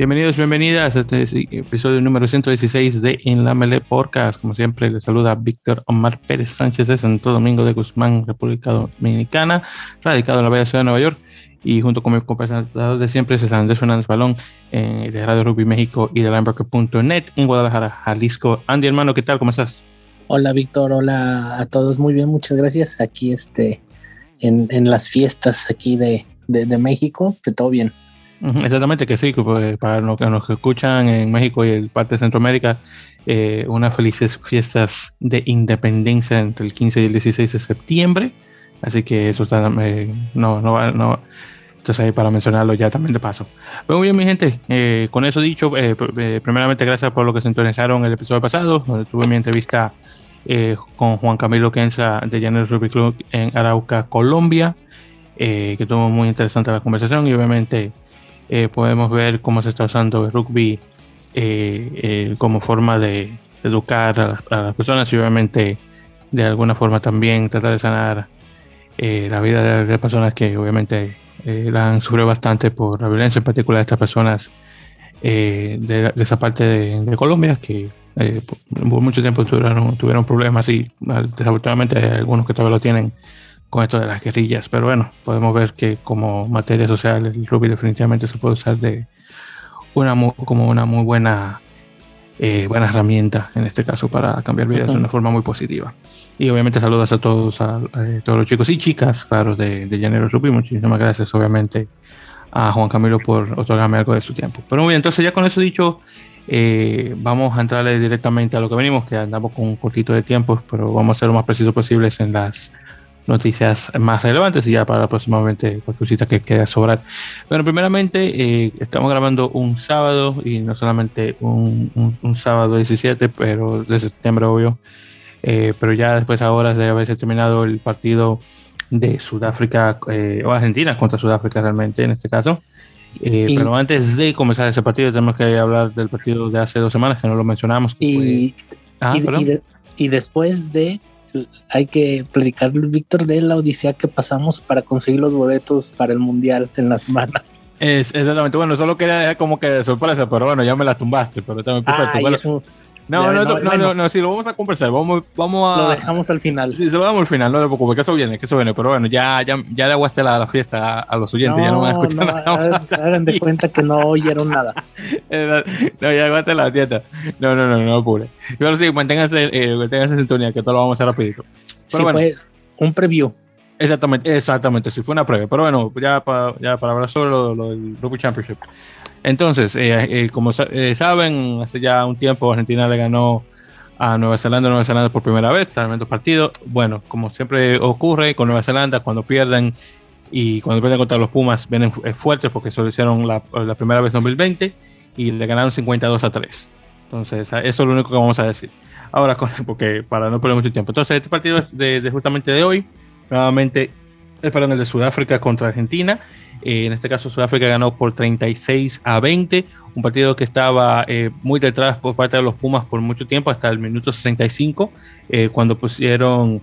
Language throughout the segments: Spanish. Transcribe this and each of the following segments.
Bienvenidos, bienvenidas a este episodio número 116 de En la Mele Podcast. Como siempre, les saluda Víctor Omar Pérez Sánchez de Santo Domingo de Guzmán, República Dominicana, radicado en la bella ciudad de Nueva York. Y junto con mi compañero de siempre, César Andrés Fernández Balón, eh, de Radio Rugby México y de Lamberker.net en Guadalajara, Jalisco. Andy, hermano, ¿qué tal? ¿Cómo estás? Hola, Víctor. Hola a todos. Muy bien, muchas gracias. Aquí este, en, en las fiestas aquí de, de, de México, que todo bien. Exactamente, que sí, pues, para los que nos escuchan en México y en parte de Centroamérica, eh, unas felices fiestas de independencia entre el 15 y el 16 de septiembre. Así que eso está, eh, no, no, no, entonces ahí para mencionarlo ya también de paso. Pero muy bien, mi gente, eh, con eso dicho, primeramente gracias por lo que se sintonizaron el episodio pasado, donde tuve mi entrevista con Juan Camilo Kenza de Llaneros Rugby Club en Arauca, Colombia, que tuvo muy interesante la conversación y obviamente eh, podemos ver cómo se está usando el rugby eh, eh, como forma de educar a, las personas y obviamente de alguna forma también tratar de sanar la vida de, personas que obviamente la han sufrido bastante por la violencia, en particular de estas personas de, esa parte de, Colombia que por mucho tiempo tuvieron, tuvieron problemas y desafortunadamente hay algunos que todavía lo tienen con esto de las guerrillas. Pero bueno, podemos ver que como materia social el rugby definitivamente se puede usar de una como una muy buena, eh, buena herramienta en este caso para cambiar vidas de una forma muy positiva. Y obviamente saludos a todos, a, eh, todos los chicos y chicas, claro, de, de Llanero Rugby. Muchísimas gracias, obviamente, a Juan Camilo por otorgarme algo de su tiempo. Pero muy bien, entonces ya con eso dicho, eh, vamos a entrarle directamente a lo que venimos, que andamos con un cortito de tiempo, pero vamos a ser lo más preciso posibles en las noticias más relevantes y ya para próximamente cualquier cosita que quede a sobrar. Bueno, primeramente eh, estamos grabando un sábado y no solamente un, un, sábado 17, pero de septiembre, obvio. Eh, pero ya después ahora de haberse terminado el partido de Sudáfrica eh, o Argentina contra Sudáfrica realmente en este caso. Pero antes de comenzar ese partido tenemos que hablar del partido de hace dos semanas que no lo mencionamos. y, ah, y después de hay que platicar, Víctor, de la odisea que pasamos para conseguir los boletos para el mundial en la semana. Es, exactamente, bueno, solo quería dejar como que de sorpresa, pero bueno, ya me la tumbaste, pero también perfecto. No, no, no, no, no, sí, lo vamos a conversar. Vamos, vamos a. Lo dejamos al final. Sí, se lo damos al final, no te preocupes, que eso viene, que eso viene. Pero bueno, ya, ya, ya le aguaste la, la fiesta a, los oyentes, ya no van a escuchar nada. Hagan de cuenta que no oyeron nada. no, ya aguaste la fiesta. No, no, no, no, no apure. Pero sí, manténganse, eh, manténganse en sintonía, que todo lo vamos a hacer rapidito. Pero sí, bueno. fue un preview. Exactamente, exactamente, sí, fue una prueba. Pero bueno, ya para, ya para hablar sobre lo, lo del Rugby Championship. Entonces, eh, eh, como eh, saben, hace ya un tiempo Argentina le ganó a Nueva Zelanda, Nueva Zelanda por primera vez, tremendo partido. Bueno, como siempre ocurre con Nueva Zelanda, cuando pierden y cuando pierden contra los Pumas, vienen fuertes porque eso lo hicieron la, primera vez en 2020 y le ganaron 52 a 3. Entonces, eso es lo único que vamos a decir. Ahora, porque para no perder mucho tiempo. Entonces, este partido es de justamente de hoy. Nuevamente, es para el de Sudáfrica contra Argentina. Eh, en este caso, Sudáfrica ganó por 36 a 20, un partido que estaba eh, muy detrás por parte de los Pumas por mucho tiempo, hasta el minuto 65, eh, cuando pusieron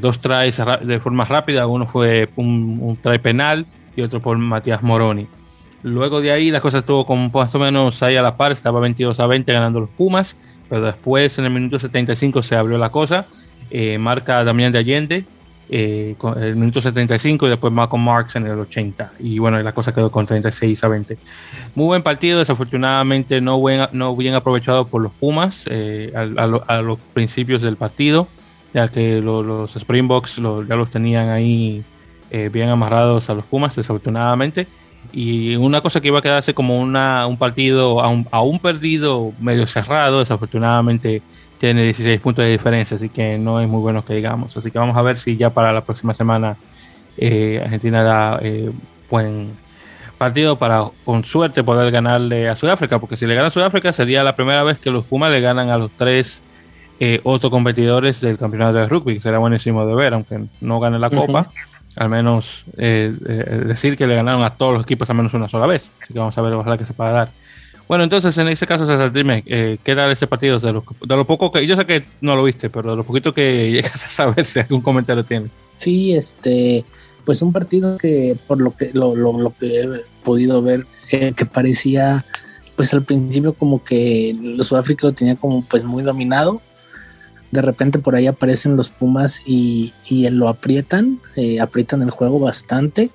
dos tries de forma rápida. Uno fue un, un try penal y otro por Matías Moroni. Luego de ahí, la cosa estuvo como más o menos ahí a la par, estaba 22 a 20 ganando los Pumas, pero después en el minuto 75 se abrió la cosa. marca Damián de Allende eh, el minuto 75 y después Malcolm Marks en el 80. Y bueno, la cosa quedó con 36 a 20. Muy buen partido, desafortunadamente no, buen, no bien aprovechado por los Pumas eh, a, los principios del partido, ya que los Springboks ya los tenían ahí eh, bien amarrados a los Pumas, desafortunadamente. Y una cosa que iba a quedarse como una, un partido aún, un perdido, medio cerrado, desafortunadamente tiene 16 puntos de diferencia, así que no es muy bueno que digamos. Así que vamos a ver si ya para la próxima semana eh, Argentina da eh, buen partido para con suerte poder ganarle a Sudáfrica, porque si le gana a Sudáfrica sería la primera vez que los Pumas le ganan a los tres eh, otros competidores del campeonato de rugby, que será buenísimo de ver, aunque no gane la copa. Al menos decir que le ganaron a todos los equipos al menos una sola vez. Así que vamos a ver, ojalá que se pueda dar. Bueno, entonces en ese caso, César, dime, eh, ¿qué era este partido? De lo, de lo poco que, yo sé que no lo viste, pero de lo poquito que llegas a saber si algún comentario tiene. Sí, este, pues un partido que por lo que lo, lo, que he podido ver eh, que parecía pues al principio como que Sudáfrica lo tenía como pues muy dominado de repente por ahí aparecen los Pumas y, y lo aprietan, eh, aprietan el juego bastante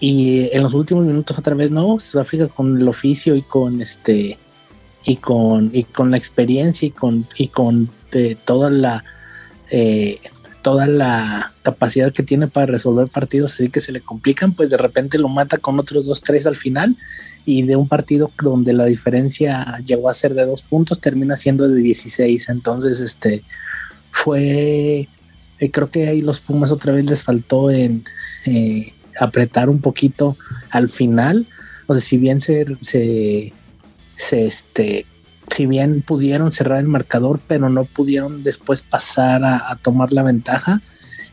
y en los últimos minutos otra vez no, Sudáfrica con el oficio y con este y con y con la experiencia y con y con eh, toda la eh, toda la capacidad que tiene para resolver partidos así que se le complican, pues de repente lo mata con otros dos, tres al final y de un partido donde la diferencia llegó a ser de dos puntos termina siendo de 16. Entonces, este fue, eh, creo que ahí los Pumas otra vez les faltó en eh, apretar un poquito al final. O sea, si bien se, se, este, si bien pudieron cerrar el marcador, pero no pudieron después pasar a, tomar la ventaja.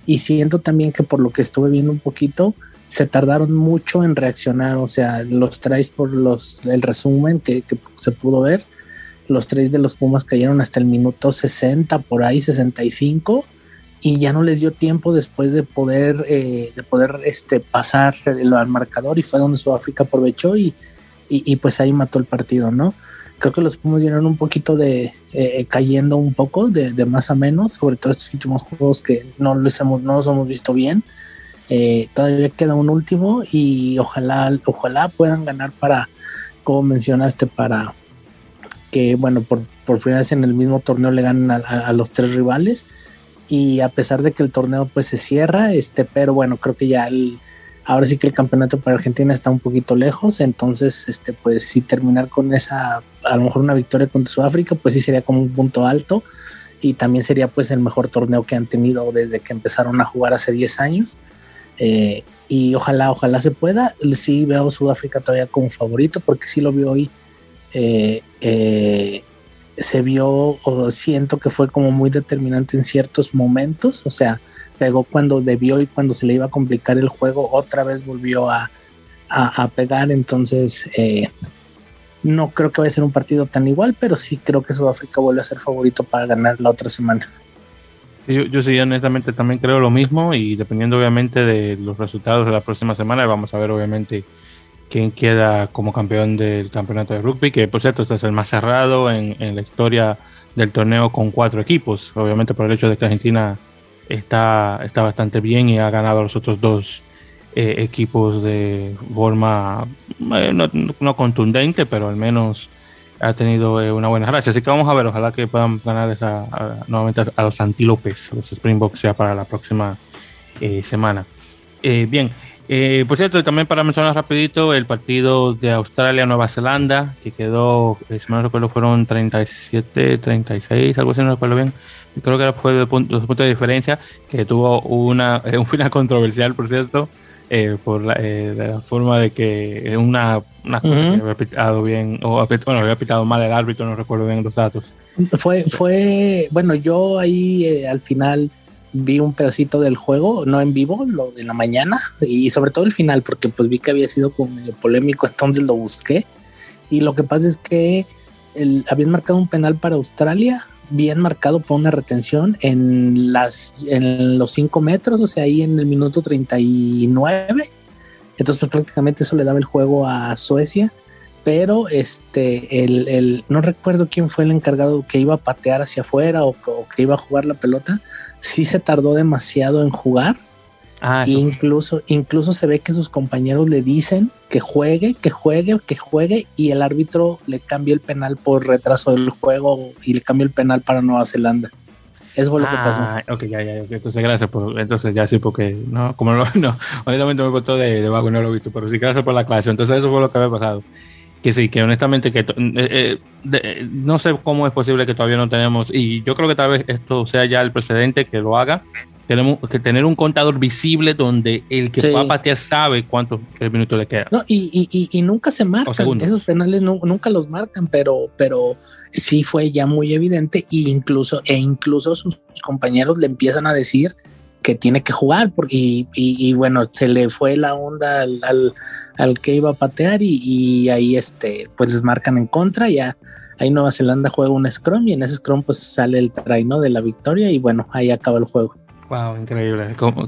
Y siento también que por lo que estuve viendo un poquito, se tardaron mucho en reaccionar. O sea, los traes por los el resumen que, se pudo ver. Los tres de los Pumas cayeron hasta el minuto 60, por ahí 65, y ya no les dio tiempo después de poder, eh, de poder este, pasar al marcador, y fue donde Sudáfrica aprovechó y, y pues ahí mató el partido, ¿no? creo que los Pumas vienen un poquito de eh, eh, cayendo un poco de, más a menos, sobre todo estos últimos juegos que no los hemos, no los hemos visto bien. Eh, todavía queda un último y ojalá, ojalá puedan ganar para, como mencionaste, para que, bueno, por, por primera en el mismo torneo le ganen a, los tres rivales. Y a pesar de que el torneo pues se cierra, este, pero bueno, creo que ya el, Ahora sí que el campeonato para Argentina está un poquito lejos, entonces, este, pues sí terminar con esa, a lo mejor una victoria contra Sudáfrica, pues sí sería como un punto alto y también sería pues el mejor torneo que han tenido desde que empezaron a jugar hace 10 años. Eh, y ojalá, ojalá se pueda. Sí veo Sudáfrica todavía como favorito porque sí lo vi hoy. Eh, eh, se vio o siento que fue como muy determinante en ciertos momentos. O sea, pegó cuando debió y cuando se le iba a complicar el juego, otra vez volvió a, pegar. Entonces, eh, no creo que vaya a ser un partido tan igual, pero sí creo que Sudáfrica vuelve a ser favorito para ganar la otra semana. Yo, yo sí, honestamente también creo lo mismo y dependiendo obviamente de los resultados de la próxima semana, vamos a ver obviamente quién queda como campeón del campeonato de rugby, que por cierto este es el más cerrado en, la historia del torneo con cuatro equipos, obviamente por el hecho de que Argentina está, está bastante bien y ha ganado a los otros dos eh, equipos de forma eh, no, contundente, pero al menos ha tenido eh, una buena gracia. Así que vamos a ver, ojalá que puedan ganar esa, nuevamente a, los Antílopes, los Springboks ya para la próxima semana. bien, por cierto, también para mencionar rapidito el partido de Australia-Nueva Zelanda, que quedó, si no recuerdo, fueron 37, 36, algo así, no recuerdo bien creo que fue de punto, de diferencia, que tuvo una, un final controversial, por cierto, eh, por eh, la, forma de que una, una cosa que había pitado bien, o bueno, había pitado mal el árbitro, no recuerdo bien los datos. Fue, fue, bueno, yo ahí eh, al final vi un pedacito del juego, no en vivo, lo de la mañana, y sobre todo el final, porque pues vi que había sido como polémico, entonces lo busqué. Y lo que pasa es que el, habían marcado un penal para Australia bien marcado por una retención en las en los 5 metros, o sea, ahí en el minuto 39. Entonces, pues prácticamente eso le daba el juego a Suecia. Pero este, el, el, no recuerdo quién fue el encargado que iba a patear hacia afuera o, que iba a jugar la pelota. Sí se tardó demasiado en jugar Ah, incluso, incluso se ve que sus compañeros le dicen que juegue, que juegue, que juegue, y el árbitro le cambia el penal por retraso del juego y le cambia el penal para Nueva Zelanda. Eso fue lo que pasó. Ah, ok, ya, ya, entonces gracias por, entonces ya sí, porque, no, como no, no honestamente me contó de, de vago y no lo he visto, pero sí, gracias por la clase. Entonces eso fue lo que había pasado. Que sí, que honestamente, que eh, eh, no sé cómo es posible que todavía no tenemos, y yo creo que tal vez esto sea ya el precedente que lo haga, tenemos que tener un contador visible donde el que va a patear sabe cuántos minutos le queda. No, y, y, y, nunca se marcan, esos penales nunca los marcan, pero, pero sí fue ya muy evidente e incluso, e incluso sus compañeros le empiezan a decir que tiene que jugar porque, y, y, bueno, se le fue la onda al, al, al que iba a patear y, ahí este, pues les marcan en contra, ya ahí Nueva Zelanda juega un scrum y en ese scrum pues sale el try, De la victoria y bueno, ahí acaba el juego. Wow, increíble. Como,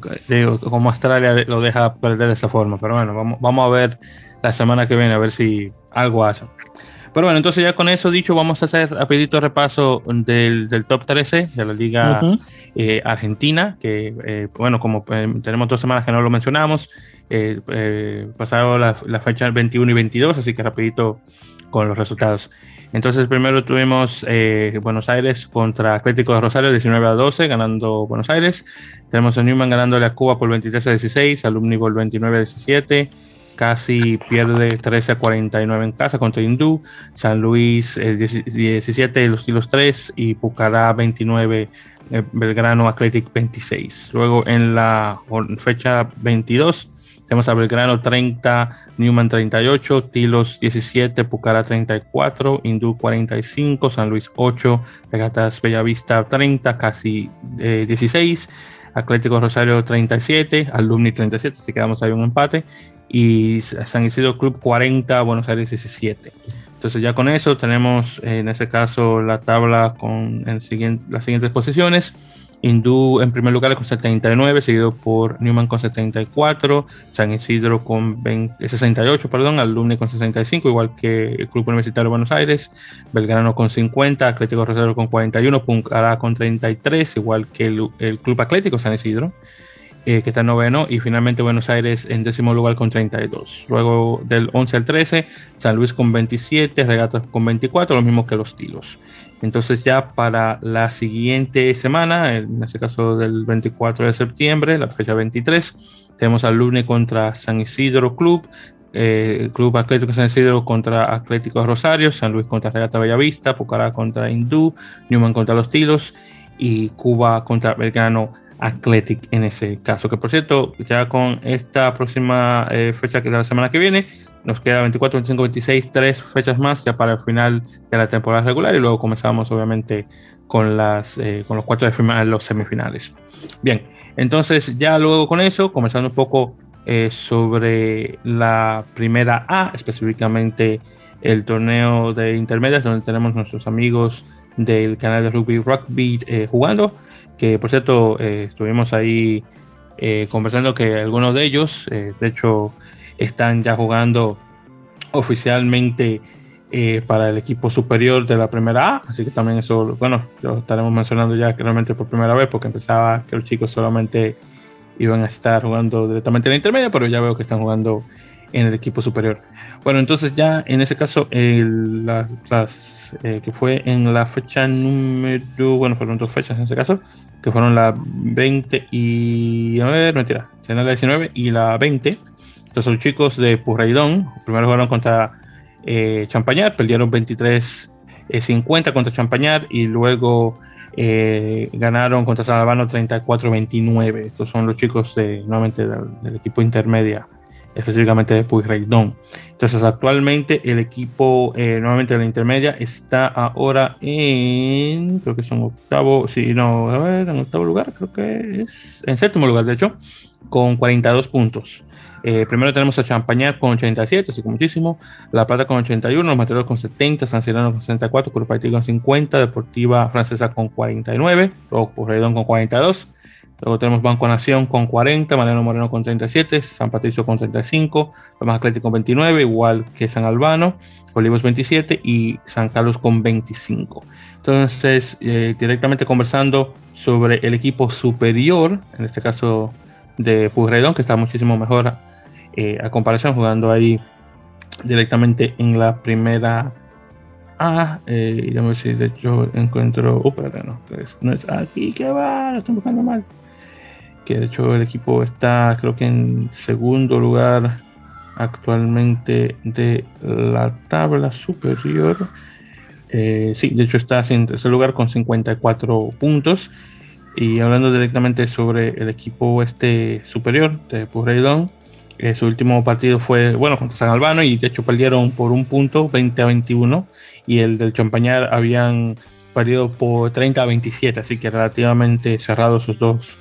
como Australia lo deja perder de esa forma. Pero bueno, vamos, vamos a ver la semana que viene, a ver si algo hace. Pero bueno, entonces ya con eso dicho, vamos a hacer rapidito repaso del, del top 13 de la Liga eh, Argentina, que eh, bueno, como eh, tenemos dos semanas que no lo mencionamos, pasado la, la, fecha 21 y 22, así que rapidito con los resultados. Entonces primero tuvimos Buenos Aires contra Atlético de Rosario 19 a 12, ganando Buenos Aires. Tenemos a Newman ganándole a Cuba por 23 a 16, Alumni por 29 a 17 casi pierde 13 a 49 en casa contra Hindú, San Luis 17, Los Tilos 3 y Pucará 29, eh, Belgrano Athletic 26. Luego en la fecha 22 tenemos a Belgrano 30, Newman 38, Tilos 17, Pucará 34, Hindú 45, San Luis 8, Regatas Bellavista 30, casi 16. Atlético Rosario 37, Alumni 37, si quedamos ahí un empate y San Isidro Club 40, Buenos Aires 17. Entonces ya con eso tenemos en ese caso la tabla con las siguientes posiciones. Hindú en primer lugar con 79, seguido por Newman con 74, San Isidro con 68, perdón, Alumni con 65, igual que el Club Universitario de Buenos Aires, Belgrano con 50, Atlético Rosario con 41, Puncará con 33, igual que el, el Club Atlético San Isidro. Eh, que está en noveno, y finalmente Buenos Aires en décimo lugar con 32. Luego del 11 al 13, San Luis con 27, Regatas con 24, lo mismo que los Tilos. Entonces ya para la siguiente semana, en este caso del 24 de septiembre, la fecha 23, tenemos al lunes contra San Isidro Club, eh, Club Atlético San Isidro contra Atlético Rosario, San Luis contra Regata Bellavista, Pucará contra Hindú, Newman contra los Tilos y Cuba contra Belgrano Athletic en ese caso. Que por cierto, ya con esta próxima eh, fecha que es la semana que viene, nos queda 24, 25, 26, tres fechas más ya para el final de la temporada regular y luego comenzamos obviamente con, las, eh, con los cuartos de final, los semifinales. Bien, entonces ya luego con eso, comenzando un poco eh, sobre la primera A, específicamente el torneo de intermedias, donde tenemos nuestros amigos del canal de rugby rugby jugando que por cierto eh, estuvimos ahí eh, conversando que algunos de ellos, eh, de hecho, están ya jugando oficialmente para el equipo superior de la primera A, así que también eso, bueno, lo estaremos mencionando ya realmente por primera vez, porque empezaba que los chicos solamente iban a estar jugando directamente en la intermedia, pero ya veo que están jugando en el equipo superior. Bueno, entonces ya en ese caso, las, las que fue en la fecha número, bueno, fueron dos fechas en ese caso, que fueron la 20 y. A ver, mentira, la 19 y la 20. Entonces, los chicos de Purreidón primero jugaron contra eh, Champañar, perdieron 23 50 eh, contra Champañar y luego eh, ganaron contra San Albano 34-29. Estos son los chicos de, nuevamente del equipo intermedia específicamente de Pueyrredón. Entonces, actualmente el equipo, nuevamente de la intermedia, está ahora en, creo que son octavo, sí, no, a ver, en octavo lugar, creo que es, en séptimo lugar, de hecho, con 42 puntos. Eh, primero tenemos a Champañar con 87, así que muchísimo. La Plata con 81, los Materiales con 70, San Cirano con 64, Cruz con 50, Deportiva Francesa con 49, luego Pueyrredón con 42. Luego tenemos Banco Nación con 40, Mariano Moreno con 37, San Patricio con 35, más Atlético con 29, igual que San Albano, Olivos 27 y San Carlos con 25. Entonces, eh, directamente conversando sobre el equipo superior, en este caso de Pujredón, que está muchísimo mejor eh, a comparación, jugando ahí directamente en la primera A. Eh, a ver si de hecho encuentro. Uh, espérate, no, no es aquí, que va, lo estoy buscando mal que de hecho el equipo está creo que en segundo lugar actualmente de la tabla superior. Eh, sí, de hecho está en tercer lugar con 54 puntos. Y hablando directamente sobre el equipo este superior de Purreidón, eh, su último partido fue, bueno, contra San Albano y de hecho perdieron por un punto, 20 a 21. Y el del Champañar habían perdido por 30 a 27, así que relativamente cerrados sus dos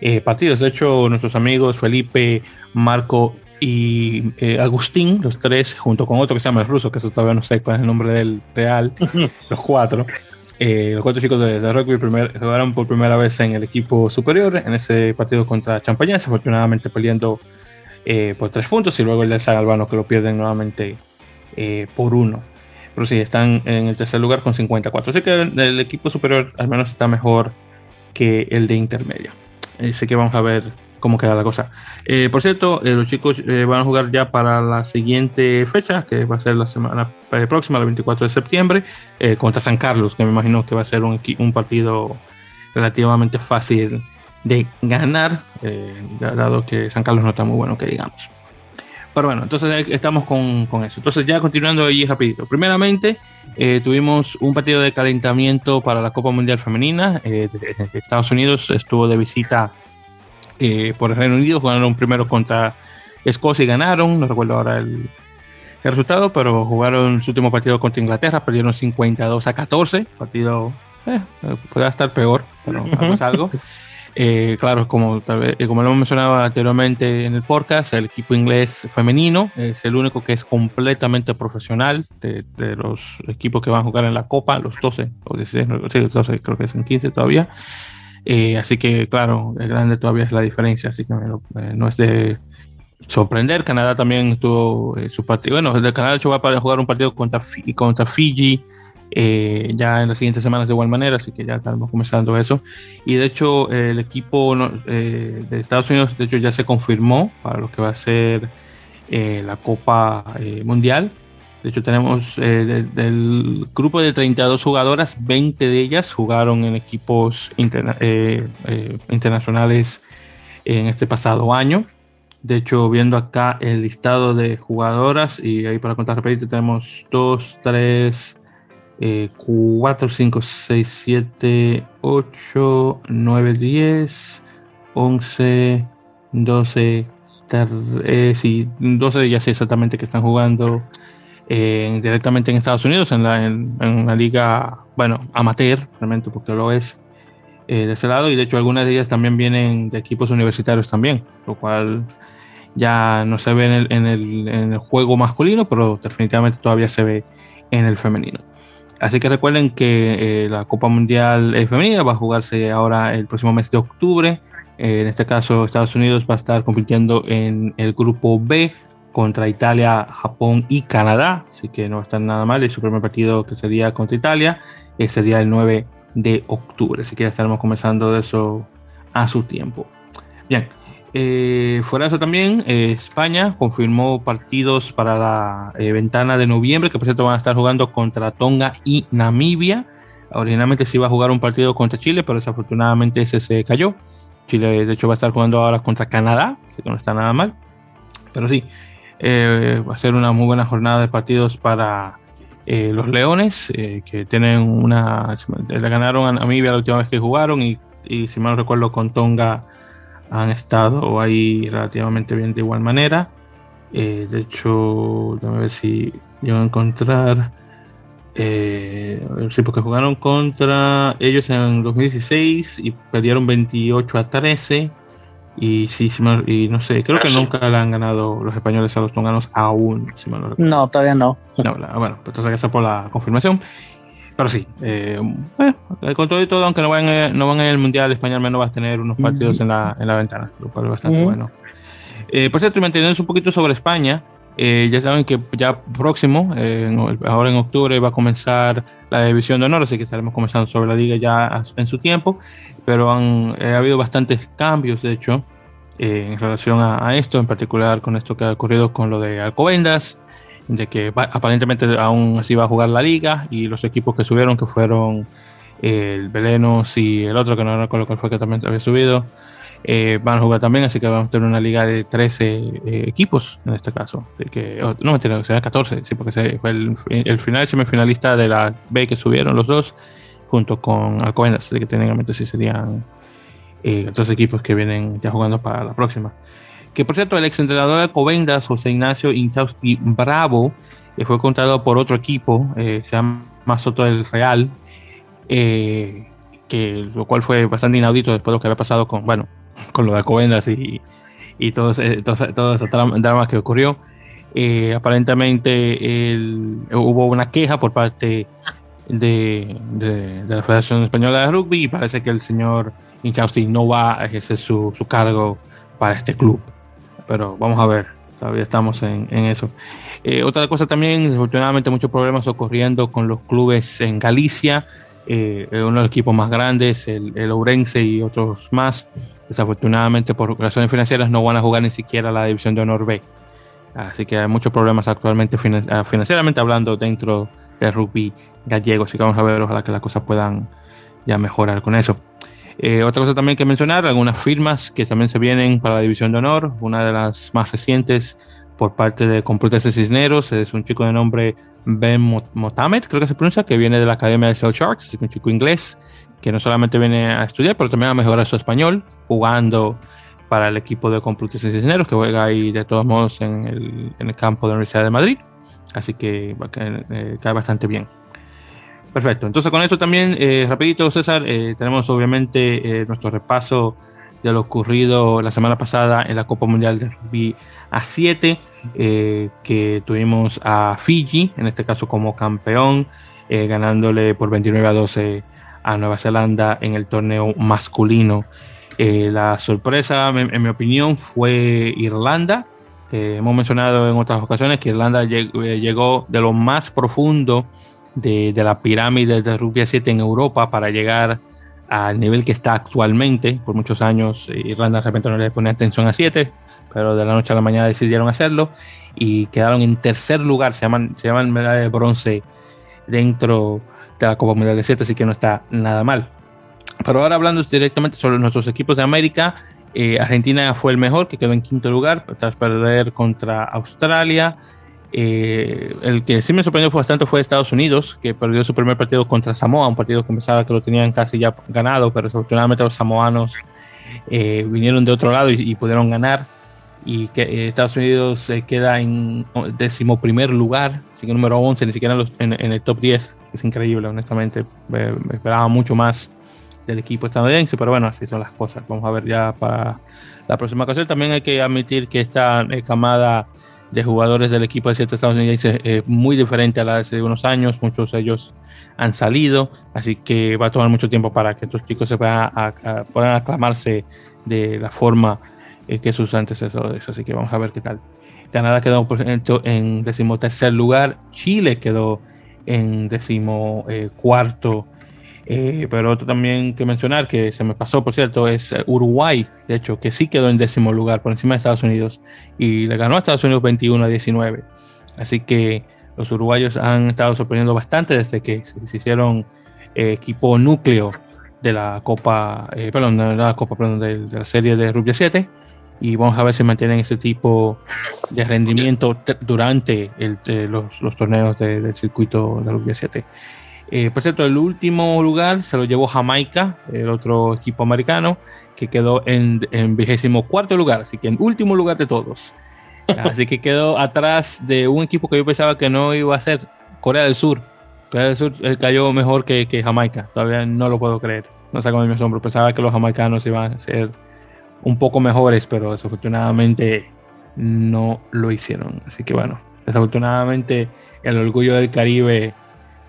eh, partidos. De hecho, nuestros amigos Felipe, Marco y eh, Agustín, los tres, junto con otro que se llama el ruso, que eso todavía no sé cuál es el nombre del real, los cuatro, Eh, los cuatro chicos de, rugby primer, jugaron por primera vez en el equipo superior en ese partido contra Champañas, afortunadamente peleando eh, por tres puntos y luego el de San Albano que lo pierden nuevamente eh, por uno. Pero sí, están en el tercer lugar con 54. Así que el, equipo superior al menos está mejor que el de intermedia. Así que vamos a ver cómo queda la cosa. Eh, por cierto, eh, los chicos eh, van a jugar ya para la siguiente fecha, que va a ser la semana próxima, el 24 de septiembre, contra San Carlos, que me imagino que va a ser un partido relativamente fácil de ganar, dado que San Carlos no está muy bueno, que digamos. Pero bueno, entonces estamos con, con eso. Entonces ya continuando ahí rapidito. Primeramente, tuvimos un partido de calentamiento para la Copa Mundial Femenina. de Estados Unidos estuvo de visita eh, por el Reino Unido. Jugaron primero contra Escocia y ganaron. No recuerdo ahora el, resultado, pero jugaron su último partido contra Inglaterra. Perdieron 52 a 14. Partido eh, podría estar peor, pero es algo. Eh, claro, como, como lo hemos mencionado anteriormente en el podcast, el equipo inglés femenino es el único que es completamente profesional de, los equipos que van a jugar en la Copa, los 12 o 16, sí, 12, creo que son 15 todavía. Eh, así que, claro, el grande todavía es la diferencia, así que eh, no es de sorprender. Canadá también tuvo eh, su partido. Bueno, el Canadá va para jugar un partido contra, contra Fiji ya en las siguientes semanas de igual manera, así que ya estamos comenzando eso. Y de hecho, el equipo de Estados Unidos, de hecho, ya se confirmó para lo que va a ser la Copa Mundial. De hecho, tenemos eh, del grupo de 32 jugadoras, 20 de ellas jugaron en equipos eh, eh, internacionales en este pasado año. De hecho, viendo acá el listado de jugadoras, y ahí para contar rapidito, tenemos 2, 3, 4, 5, 6, 7, 8, 9, 10, 11, 12, 13, 12 de ellas exactamente que están jugando directamente en Estados Unidos, en la, en, liga, bueno, amateur, realmente, porque lo es eh, de ese lado, y de hecho algunas de ellas también vienen de equipos universitarios también, lo cual ya no se ve en el, en el, en el juego masculino, pero definitivamente todavía se ve en el femenino. Así que recuerden que eh, la Copa Mundial Femenina va a jugarse ahora el próximo mes de octubre. Eh, en este caso, Estados Unidos va a estar compitiendo en el grupo B contra Italia, Japón y Canadá, así que no va a estar nada mal. Y su primer partido que sería contra Italia eh, sería el 9 de octubre, así que ya estaremos comenzando de eso a su tiempo. Bien, eh, fuera eso también, eh, España confirmó partidos para la ventana de noviembre, que por cierto van a estar jugando contra Tonga y Namibia. Originalmente se iba a jugar un partido contra Chile, pero desafortunadamente ese se cayó. Chile, de hecho, va a estar jugando ahora contra Canadá, que no está nada mal. Pero sí, eh, va a ser una muy buena jornada de partidos para eh, los Leones, eh, que tienen una. Le ganaron a Namibia la última vez que jugaron y, si mal no recuerdo, con Tonga han estado ahí relativamente bien de igual manera. de hecho, déjame ver si yo a encontrar. sí, porque jugaron contra ellos en 2016 y perdieron 28 a 13. Y sí, y no sé, creo que nunca le han ganado los españoles a los tonganos aún. no, todavía no. bueno, pues entonces gracias por la confirmación. Pero sí, eh, con todo y todo, aunque no van, a, no van en el Mundial, España al menos va a tener unos partidos en, la, en la ventana, lo cual es bastante bueno. Eh, por cierto, manteniéndose un poquito sobre España, eh, ya saben que ya próximo, ahora en octubre, va a comenzar la división de honor, así que estaremos comenzando sobre la liga ya en su tiempo pero han ha habido bastantes cambios, de hecho, eh, en relación a, esto, en particular con esto que ha ocurrido con lo de Alcobendas, de que aparentemente aún así va a jugar la liga y los equipos que subieron, que fueron el Belenos y el otro que no recuerdo cuál fue que también había subido, eh, van a jugar también, así que vamos a tener una liga de 13 eh, equipos en este caso. De que, oh, no, mentira, será 14, sí, porque fue el, final semifinalista de la B que subieron los dos junto con Alcobendas, así que técnicamente sí serían eh, equipos que vienen ya jugando para la próxima. Que por cierto, el ex entrenador de Alcobendas, José Ignacio Inchausti Bravo, eh, fue contratado por otro equipo, eh, se llama Soto del Real, eh, que, lo cual fue bastante inaudito después de lo que había pasado con, bueno, con lo de Alcobendas y, y todo, ese, todo, ese drama que ocurrió. aparentemente hubo una queja por parte de, la Federación Española de Rugby y parece que el señor Inchausti no va a ejercer su, su, cargo para este club. Pero vamos a ver, todavía estamos en, eso. Eh, otra cosa también, desafortunadamente muchos problemas ocurriendo con los clubes en Galicia, eh, uno de los equipos más grandes, el, el Ourense y otros más, desafortunadamente por razones financieras no van a jugar ni siquiera la división de honor B. Así que hay muchos problemas actualmente ah, financieramente hablando dentro del rugby gallego. Así que vamos a ver, ojalá que las cosas puedan ya mejorar con eso. Eh, otra cosa también que mencionar, algunas firmas que también se vienen para la división de honor. Una de las más recientes por parte de Complutense Cisneros es un chico de nombre Ben Motamed, creo que se pronuncia, que viene de la Academia de Cell Sharks, es un chico inglés que no solamente viene a estudiar, pero también a mejorar su español, jugando para el equipo de Complutense Cisneros, que juega ahí de todos modos en el, en el campo de la Universidad de Madrid. Así que eh, cae bastante bien. Perfecto. Entonces con eso también, eh, rapidito César, eh, tenemos obviamente nuestro repaso de lo ocurrido la semana pasada en la Copa Mundial de Rugby A7, que tuvimos a Fiji, en este caso como campeón, ganándole por 29 a 12 a Nueva Zelanda en el torneo masculino. Eh, la sorpresa, en, mi opinión, fue Irlanda. que hemos mencionado en otras ocasiones que Irlanda eh, llegó de lo más profundo de, la pirámide de rugby 7 en Europa para llegar al nivel que está actualmente. Por muchos años eh, Irlanda de repente no le ponía atención a 7, pero de la noche a la mañana decidieron hacerlo y quedaron en tercer lugar. Se llaman, se llaman medalla de bronce dentro de la Copa Mundial de 7, así que no está nada mal. Pero ahora hablando directamente sobre nuestros equipos de América, eh, Argentina fue el mejor, que quedó en quinto lugar, tras perder contra Australia. Eh, el que sí me sorprendió bastante fue Estados Unidos, que perdió su primer partido contra Samoa, un partido que pensaba que lo tenían casi ya ganado, pero desafortunadamente los samoanos eh, vinieron de otro lado y, pudieron ganar. Y que Estados Unidos queda en décimo primer lugar, así que número 11, ni siquiera en, en, el top 10, es increíble, honestamente. Me, esperaba mucho más del equipo estadounidense, pero bueno, así son las cosas. Vamos a ver ya para la próxima ocasión. También hay que admitir que esta eh, camada de jugadores del equipo de siete estadounidenses es muy diferente a la de hace unos años. Muchos de ellos han salido, así que va a tomar mucho tiempo para que estos chicos se puedan, aclamarse de la forma eh, que sus antecesores. Así que vamos a ver qué tal. Canadá quedó en decimotercer lugar, Chile quedó en decimocuarto eh, pero otro también que mencionar, que se me pasó, por cierto, es eh, Uruguay, de hecho, que sí quedó en décimo lugar por encima de Estados Unidos y le ganó a Estados Unidos 21 a 19. Así que los uruguayos han estado sorprendiendo bastante desde que se, hicieron eh, equipo núcleo de la Copa, perdón, de la Copa, perdón, de, la serie de Rugby 7 y vamos a ver si mantienen ese tipo de rendimiento durante los, los, torneos del circuito de Rugby 7. Eh, por cierto, el último lugar se lo llevó Jamaica, el otro equipo americano, que quedó en, vigésimo cuarto lugar, así que en último lugar de todos. Así que quedó atrás de un equipo que yo pensaba que no iba a ser, Corea del Sur. Corea del Sur cayó mejor que, que, Jamaica, todavía no lo puedo creer. No sé cómo me asombro, pensaba que los jamaicanos iban a ser un poco mejores, pero desafortunadamente no lo hicieron. Así que bueno, desafortunadamente el orgullo del Caribe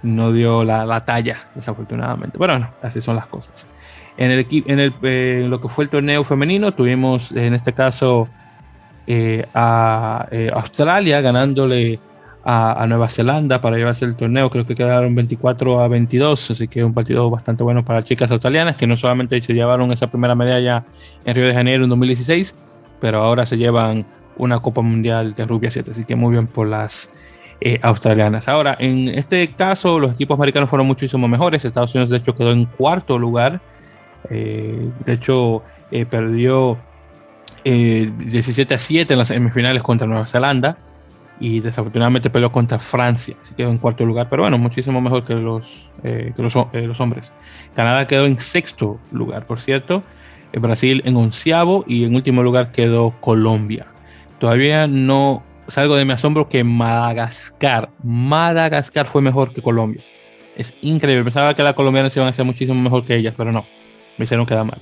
no dio la, talla, desafortunadamente. Bueno, así son las cosas. En, el, en, el, eh, lo que fue el torneo femenino, tuvimos en este caso eh, a eh, Australia ganándole a, Nueva Zelanda para llevarse el torneo. Creo que quedaron 24 a 22, así que un partido bastante bueno para las chicas australianas que no solamente se llevaron esa primera medalla en Río de Janeiro en 2016, pero ahora se llevan una Copa Mundial de Rugby 7, así que muy bien por las eh, australianas. Ahora, en este caso, los equipos americanos fueron muchísimo mejores. Estados Unidos, de hecho, quedó en cuarto lugar. Eh, de hecho, eh, perdió 17 a 7 en las semifinales contra Nueva Zelanda y desafortunadamente peleó contra Francia, así quedó en cuarto lugar, pero bueno, muchísimo mejor que los, los, los, hombres. Canadá quedó en sexto lugar, por cierto, Brasil en onceavo y en último lugar quedó Colombia. Todavía no salgo de mi asombro que Madagascar, Madagascar fue mejor que Colombia. Es increíble. Pensaba que las colombianas iban a ser muchísimo mejor que ellas, pero no. Me hicieron quedar mal.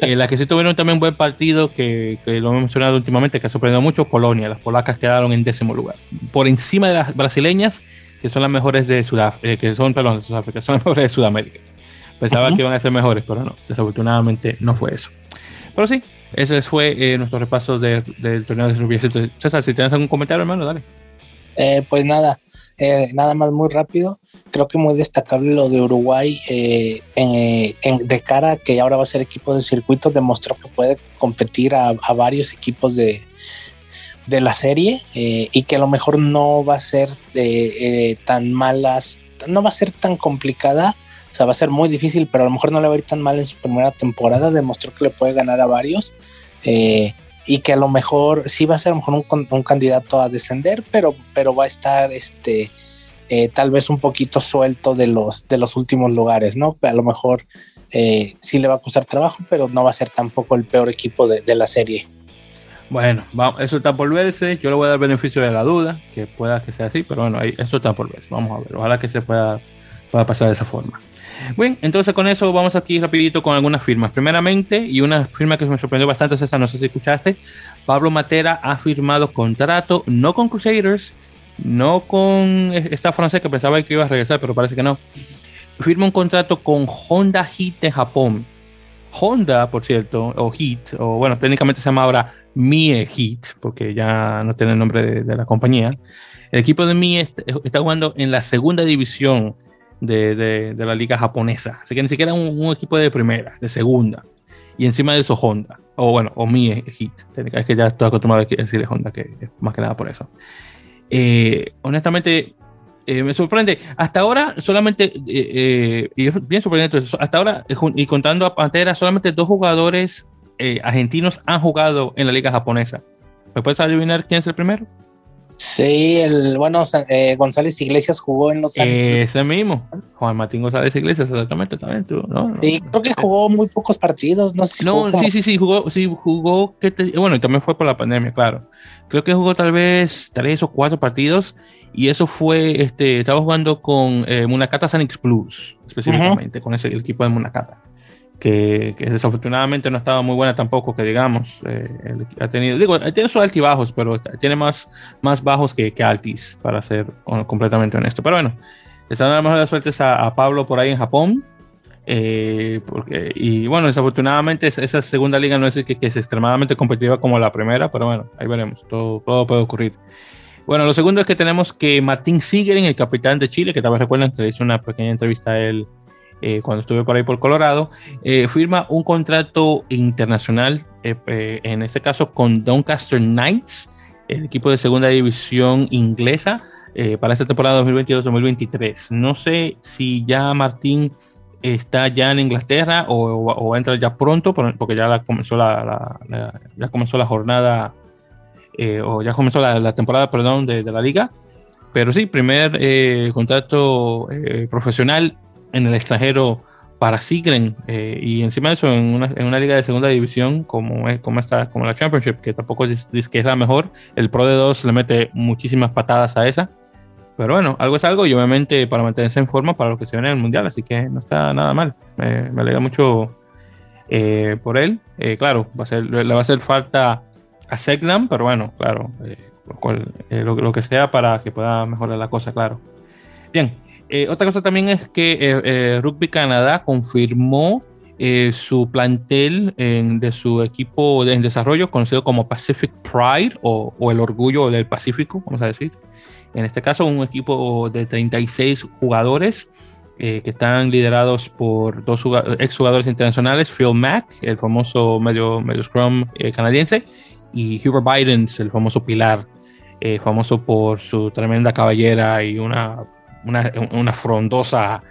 Eh, la que sí tuvieron también un buen partido, que, que, lo he mencionado últimamente, que ha sorprendido mucho, Polonia. Las polacas quedaron en décimo lugar. Por encima de las brasileñas, que son las mejores de Sudáfrica, que son, perdón, de Sudáfrica, son las mejores de Sudamérica. Pensaba que iban a ser mejores, pero no, desafortunadamente no fue eso. Pero sí, ese fue nuestro repaso del torneo de rugby. César, si tienes algún comentario, hermano, dale. pues nada, nada más muy rápido creo que muy destacable lo de Uruguay eh, de cara a que ahora va a ser equipo de circuito, demostró que puede competir a, varios equipos de, de la serie eh, y que a lo mejor no va a ser eh, tan malas, no va a ser tan complicada, o sea, va a ser muy difícil, pero a lo mejor no le va a ir tan mal en su primera temporada, demostró que le puede ganar a varios. y que a lo mejor sí va a ser a lo mejor un, un candidato a descender, pero, pero va a estar este, eh, tal vez un poquito suelto de los, de los últimos lugares, ¿no? A lo mejor eh, sí le va a costar trabajo, pero no va a ser tampoco el peor equipo de, la serie. Bueno, eso está por verse. Yo le voy a dar beneficio de la duda, que pueda que sea así, pero bueno, eso está por verse. Vamos a ver. Ojalá que se pueda, pueda pasar de esa forma. Bien, entonces con eso vamos aquí rapidito con algunas firmas. Primeramente, y una firma que me sorprendió bastante, esa no sé si escuchaste, Pablo Matera ha firmado contrato, no con Crusaders, no con esta francesa que pensaba que iba a regresar, pero parece que no. Firma un contrato con Honda Heat de Japón. Honda, por cierto, o Heat, o bueno, técnicamente se llama ahora Mie Heat, porque ya no tiene el nombre de, la compañía. El equipo de Mie está, jugando en la segunda división de, la liga japonesa, así que ni siquiera un, un, equipo de primera, de segunda. Y encima de eso Honda, o bueno, o Mie Heat. Es que ya estoy acostumbrado a decirle Honda, que es más que nada por eso. Eh, honestamente, eh, me sorprende. Hasta ahora, solamente, eh, y es bien sorprendente, hasta ahora, y contando a Pantera, solamente dos jugadores argentinos han jugado en la liga japonesa. ¿Me puedes adivinar quién es el primero? Sí, el bueno, González Iglesias jugó en los años. Ese mismo, Juan Martín González Iglesias, exactamente, también tú, ¿no? Sí, creo que jugó muy pocos partidos, no sé si No, sí, sí, sí, jugó, sí, jugó, bueno, y también fue por la pandemia, claro. Creo que jugó tal vez tres o cuatro partidos y eso fue, este, estaba jugando con eh, Munakata Sanix Plus, específicamente, con ese el equipo de Munakata, que, desafortunadamente no estaba muy buena tampoco, que digamos, eh, ha tenido, digo, tiene sus altibajos, pero tiene más, más bajos que, que altis, para ser completamente honesto. Pero bueno, están dando las mejores suertes a, a Pablo por ahí en Japón, eh, porque, y bueno, desafortunadamente esa segunda liga no es que, que, es extremadamente competitiva como la primera, pero bueno, ahí veremos, todo, todo puede ocurrir. Bueno, lo segundo es que tenemos que Martín Sigeren, el capitán de Chile, que tal vez recuerdan que le hice una pequeña entrevista a él eh, cuando estuve por ahí por Colorado, eh, firma un contrato internacional, en este caso con Doncaster Knights, el equipo de segunda división inglesa, para esta temporada 2022-2023. No sé si ya Martín está ya en Inglaterra o, va a entrar ya pronto, porque ya comenzó la, ya comenzó la jornada eh, o ya comenzó la, temporada, perdón, de, la liga. Pero sí, primer eh, contrato eh, profesional en el extranjero para Sigren y encima de eso en una, en una, liga de segunda división como es como esta como la Championship que tampoco es, es la mejor el Pro de 2 le mete muchísimas patadas a esa pero bueno, algo es algo y obviamente para mantenerse en forma para lo que se viene en el Mundial, así que no está nada mal. Me, alegra mucho eh, por él. Eh, claro, va a ser, le va a hacer falta a Seglam, pero bueno, claro, eh, lo, que sea para que pueda mejorar la cosa, claro. Bien, otra cosa también es que Rugby Canadá confirmó su plantel de su equipo en desarrollo, conocido como Pacific Pride o, el orgullo del Pacífico, vamos a decir. En este caso, un equipo de 36 jugadores eh, que están liderados por dos ex jugadores internacionales, Phil Mack, el famoso medio, medio scrum eh, canadiense, y Hubert Bidens, el famoso pilar, eh, famoso por su tremenda cabellera y una, una, frondosa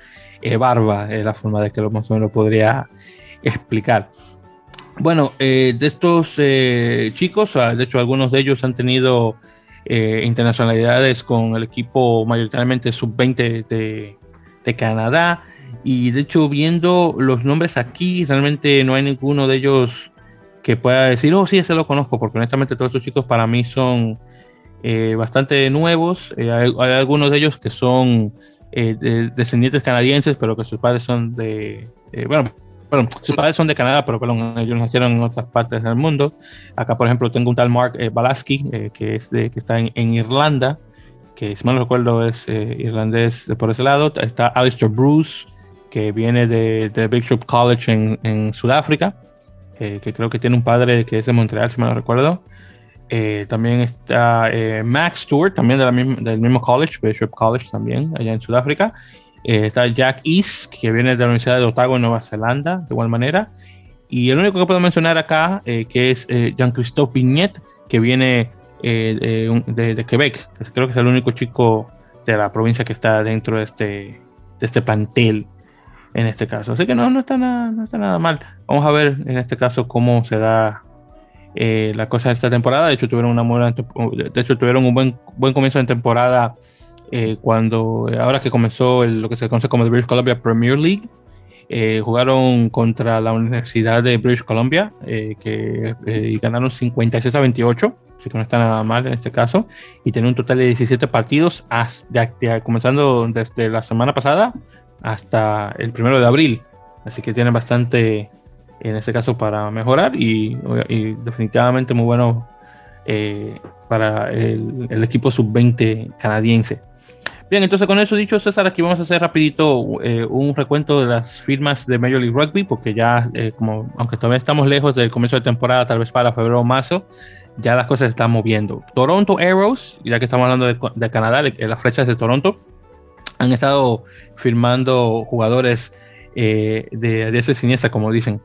barba, es la forma de que lo más o menos podría explicar. Bueno, de estos chicos, ah, de hecho algunos de ellos han tenido eh, internacionalidades con el equipo mayoritariamente sub-20 de, de, Canadá. Y de hecho, viendo los nombres aquí, realmente no hay ninguno de ellos que pueda decir, oh, sí, ese lo conozco, porque honestamente todos estos chicos para mí son eh, bastante nuevos. Eh, hay, algunos de ellos que son descendientes canadienses, pero que sus padres son de, bueno, bueno, sus padres son de Canadá, pero perdón, ellos nacieron en otras partes del mundo. Acá, por ejemplo, tengo un tal Mark eh, Balaski, eh, que, es de, que está en, Irlanda, que si mal no recuerdo es irlandés de por ese lado. Está Alistair Bruce, que viene de, de Bishop College en, en Sudáfrica, que creo que tiene un padre que es de Montreal, si mal no recuerdo. También está Max Stewart, también de la del mismo college, Bishop College también, allá en Sudáfrica. está Jack East, que viene de la Universidad de Otago en Nueva Zelanda, de igual manera. Y el único que puedo mencionar acá, eh, que es eh, Jean-Christophe Pignet, que viene eh, de, Quebec, que creo que es el único chico de la provincia que está dentro de este, de este plantel en este caso. Así que no, no, está nada, no está nada mal. Vamos a ver en este caso cómo se da la cosa de esta temporada. De hecho, tuvieron, una buena, de hecho, tuvieron un buen, buen comienzo de temporada cuando, ahora que comenzó lo que se conoce como el British Columbia Premier League. Eh, jugaron contra la Universidad de British Columbia, eh, que eh, ganaron 56 a 28, así que no está nada mal en este caso, y tienen un total de 17 partidos, comenzando desde la semana pasada hasta el primero de abril, así que tienen bastante en este caso para mejorar y, definitivamente muy bueno para el, equipo sub-20 canadiense. Bien, entonces con eso dicho, César, aquí vamos a hacer rapidito eh, un recuento de las firmas de Major League Rugby, porque ya, eh, como aunque todavía estamos lejos del comienzo de temporada, tal vez para febrero o marzo, ya las cosas se están moviendo. Toronto Arrows, ya que estamos hablando de, Canadá, las flechas de Toronto, han estado firmando jugadores eh, de, de ese siniestra, como dicen.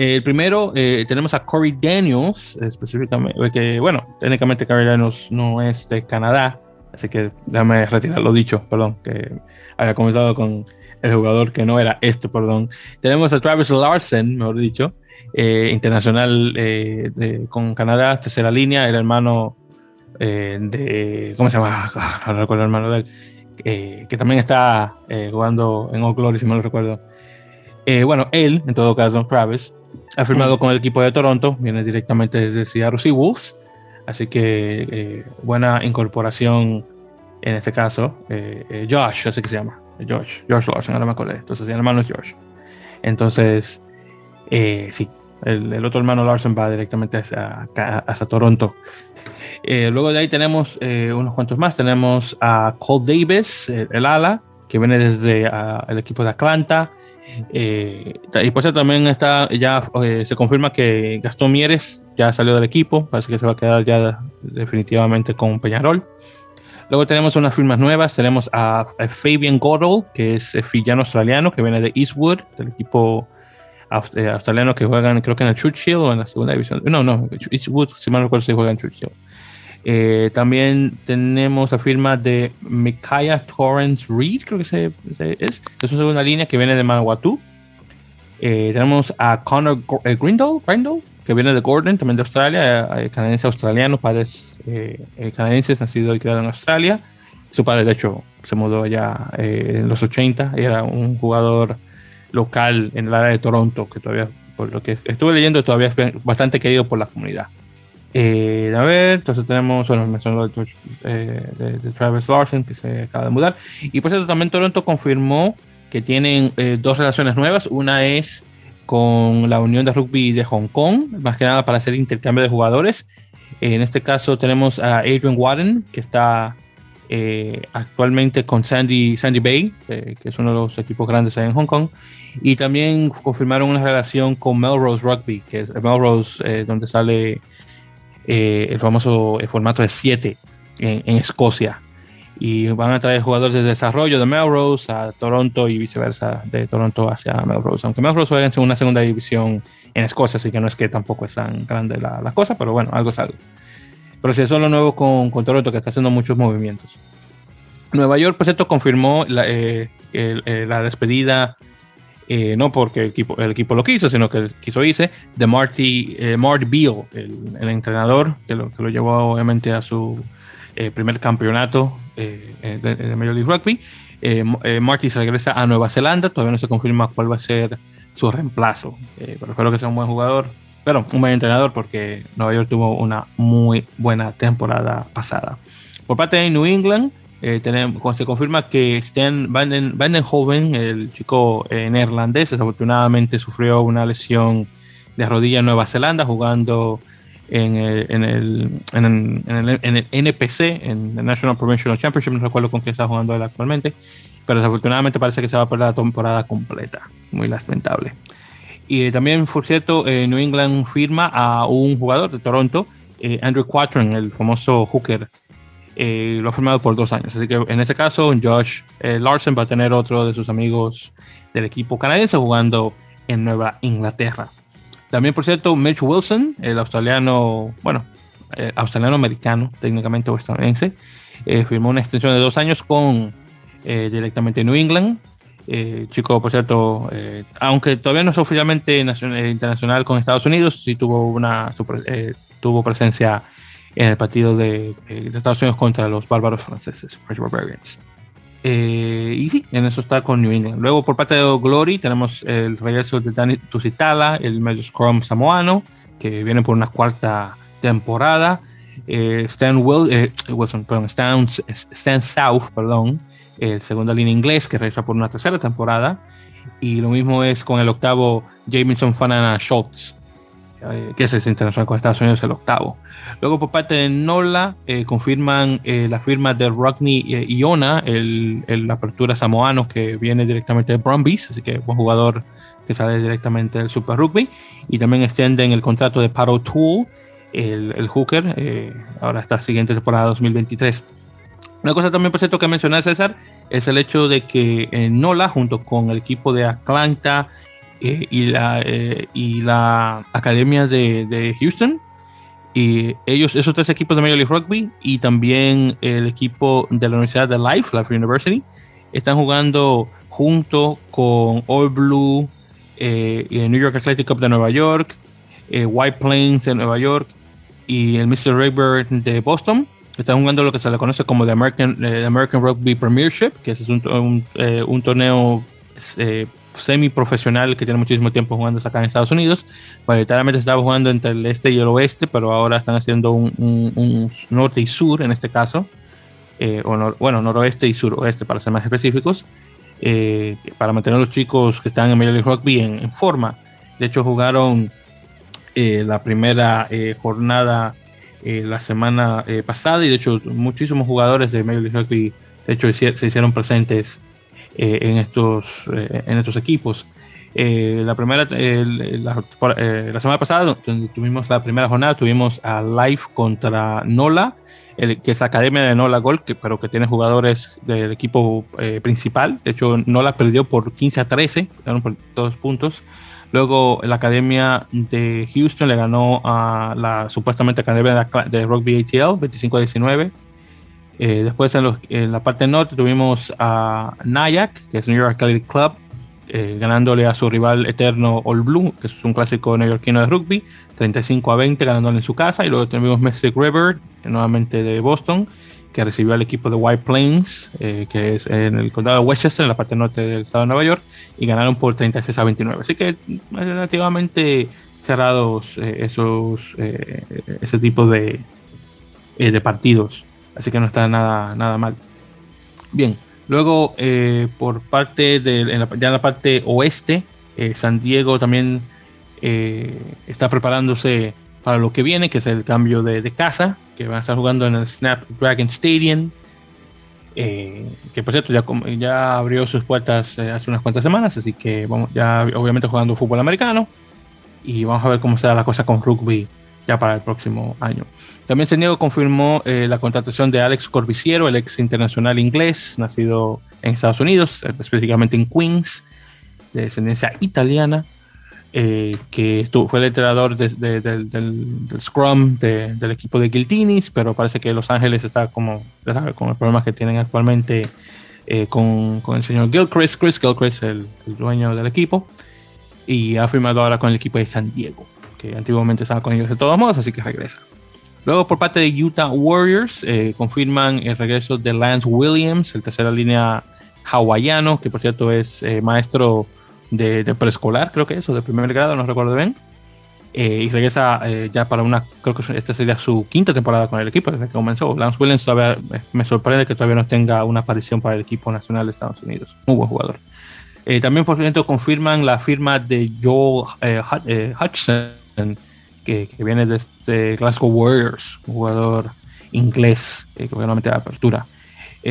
El primero, tenemos a Corey Daniels, específicamente, que bueno, técnicamente Corey Daniels no es de Canadá, Así que déjame retirar lo dicho, perdón, que había comenzado con el jugador que no era este, perdón. Tenemos a Travis Larsen, mejor dicho, eh, internacional eh, con Canadá, tercera línea, el hermano eh, de. ¿Cómo se llama? Ah, no recuerdo el hermano de él. que también está jugando en All Glory, si no lo recuerdo. bueno, él, en todo caso, Travis, ha firmado con el equipo de Toronto, viene directamente desde Seattle Seahawks Así que eh, buena incorporación en este caso. Eh, eh, Josh, así que se llama. Josh, Josh Larson, ahora me acordé. Entonces el hermano es Josh. Entonces, sí, el, otro hermano Larson va directamente hacia, hacia Toronto. luego de ahí tenemos unos cuantos más. Tenemos a Cole Davis, el, ala, que viene desde ah, el equipo de Atlanta. Eh, y por eso también está, ya eh, se confirma que Gastón Mieres ya salió del equipo, parece que se va a quedar ya definitivamente con Peñarol. Luego tenemos unas firmas nuevas, tenemos a, Fabian Goddard, que es fillano australiano, que viene de Eastwood, del equipo eh, australiano que juegan creo que en el Churchill o en la segunda división. No, no, Eastwood, si mal recuerdo, se juega en Churchill. Eh, también tenemos la firma de Micaiah Torrance Reed, creo que se, es. Es una línea que viene de Manawatu. Eh, tenemos a Connor eh, Grindle, que viene de Gordon, también de Australia, canadiense australiano, padres canadienses, nacido y criado en Australia. Su padre, de hecho, se mudó allá en los 80 era un jugador local en el área de Toronto, que todavía, por lo que estuve leyendo, todavía es bastante querido por la comunidad. Eh, a ver, entonces tenemos, bueno, mencionó de, eh, de, de, Travis Larson, que se acaba de mudar. Y por cierto, también Toronto confirmó que tienen eh, dos relaciones nuevas. Una es con la Unión de Rugby de Hong Kong, más que nada para hacer intercambio de jugadores. en este caso tenemos a Adrian Warren, que está actualmente con Sandy, Sandy Bay, que es uno de los equipos grandes ahí en Hong Kong. Y también confirmaron una relación con Melrose Rugby, que es Melrose, donde sale eh, el famoso eh, formato de 7 en, Escocia. Y van a traer jugadores de desarrollo de Melrose a Toronto y viceversa, de Toronto hacia Melrose. Aunque Melrose juega en una segunda división en Escocia, así que no es que tampoco es tan grande la, la cosa, pero bueno, algo es algo. Pero si eso es lo nuevo con, Toronto, que está haciendo muchos movimientos. Nueva York, por cierto, confirmó la, eh, la despedida eh, no porque el equipo, el equipo lo quiso, sino que quiso irse, de Marty, eh, Mart Beal, el, entrenador que lo, que lo llevó obviamente a su eh, primer campeonato de, de, Major League Rugby. Marty se regresa a Nueva Zelanda, todavía no se confirma cuál va a ser su reemplazo, pero espero que sea un buen jugador, pero un buen entrenador porque Nueva York tuvo una muy buena temporada pasada. Por parte de New England, eh, tenemos, se confirma que Stan Vandenhoven, el chico eh, neerlandés, desafortunadamente sufrió una lesión de rodilla en Nueva Zelanda jugando en el, en el, en el, en el, NPC, en el National Provincial Championship, no recuerdo con quién está jugando él actualmente, pero desafortunadamente parece que se va a perder la temporada completa, muy lamentable. Y también, por cierto, eh, New England firma a un jugador de Toronto, eh, Andrew Quatron, el famoso hooker, eh, lo ha firmado por dos años. Así que en este caso, Josh Larson va a tener otro de sus amigos del equipo canadiense jugando en Nueva Inglaterra. También, por cierto, Mitch Wilson, el australiano, bueno, australiano-americano, técnicamente o estadounidense, firmó una extensión de dos años con directamente New England eh, chico, por cierto, eh, aunque todavía no es oficialmente eh, internacional con Estados Unidos, sí tuvo una tuvo presencia en el partido de, Estados Unidos contra los bárbaros franceses, French Barbarians. y sí, en eso está con New England. Luego, por parte de Glory, tenemos el regreso de Dani Tusitala, el medio scrum samoano, que viene por una cuarta temporada. Stan, Wilson, perdón, Stan, Stan South, perdón, el segunda línea inglés que regresa por una tercera temporada. Y lo mismo es con el octavo Jamison Fanana Schultz, eh, que es el internacional con Estados Unidos, el octavo. Luego por parte de Nola eh, confirman eh, la firma de Rodney Iona, el, el, apertura samoano que viene directamente de Brumbies, así que buen jugador que sale directamente del Super Rugby. Y también extienden el contrato de Paro Tool, el, el hooker, ahora esta siguiente temporada 2023. Una cosa también, por cierto, que mencioné César, es el hecho de que en Nola, junto con el equipo de Atlanta eh, y, la, eh, y la Academia de, Houston, y ellos, esos tres equipos de Major League Rugby y también el equipo de la Universidad de Life, Life University, están jugando junto con All Blue eh, el New York Athletic Club de Nueva York, White Plains de Nueva York y el Mr. Rayburn de Boston están jugando lo que se le conoce como the American, eh, American Rugby Premiership, que es un, un, eh, torneo eh, semi-profesional que tiene muchísimo tiempo jugando acá en Estados Unidos. Mayoritariamente estaba jugando entre el este y el oeste, pero ahora están haciendo un, un norte y sur en este caso. o bueno, noroeste y suroeste para ser más específicos. para mantener a los chicos que están en Major League Rugby en, en forma. De hecho, jugaron la primera jornada eh, la semana eh, pasada y de hecho muchísimos jugadores de Major League Rugby de hecho se hicieron presentes eh, en, estos, en estos equipos. la primera la, la, semana pasada tuvimos la primera jornada tuvimos a Life contra Nola el, que es la academia de Nola Gold que, pero que tiene jugadores del equipo principal de hecho Nola perdió por 15 a 13 por dos puntos Luego la Academia de Houston le ganó a la supuestamente Academia de, Rugby ATL 25 a 19. Eh, después en, la parte norte tuvimos a Nyack, que es New York Athletic Club, eh, ganándole a su rival eterno All Blue, que es un clásico neoyorquino de rugby, 35 a 20, ganándole en su casa. Y luego tuvimos Mystic River, nuevamente de Boston, que recibió al equipo de White Plains, eh, que es en el condado de Westchester, en la parte norte del estado de Nueva York, y ganaron por 36 a 29. Así que relativamente cerrados eh, esos eh, ese tipo de, de partidos. Así que no está nada, nada mal. Bien, luego por parte de ya en la parte oeste, San Diego también está preparándose para lo que viene, que es el cambio de, de casa que van a estar jugando en el Snapdragon Stadium. Eh, que por cierto ya, ya abrió sus puertas eh, hace unas cuantas semanas, así que vamos ya obviamente jugando fútbol americano y vamos a ver cómo será la cosa con rugby ya para el próximo año. También San Diego confirmó eh, la contratación de Alex Corbiciero, el ex internacional inglés, nacido en Estados Unidos, específicamente en Queens, de descendencia italiana, eh, que estuvo, fue el entrenador del, Scrum del equipo de Guiltinis, pero parece que Los Ángeles está como con los problemas que tienen actualmente eh, con, con, el señor Gilchrist, Chris Gilchrist, el, dueño del equipo, y ha firmado ahora con el equipo de San Diego, que antiguamente estaba con ellos de todos modos, así que regresa. Luego, por parte de Utah Warriors, eh, confirman el regreso de Lance Williams, el tercera línea hawaiano, que por cierto es maestro de, preescolar, creo que eso, de primer grado, no recuerdo bien. Eh, y regresa eh, ya para una, creo que esta sería su quinta temporada con el equipo desde que comenzó. Lance Williams todavía, eh, me sorprende que todavía no tenga una aparición para el equipo nacional de Estados Unidos. Muy buen jugador. también, por cierto, confirman la firma de Joel Hutchinson, que, viene de este Glasgow Warriors, un jugador inglés que obviamente da apertura.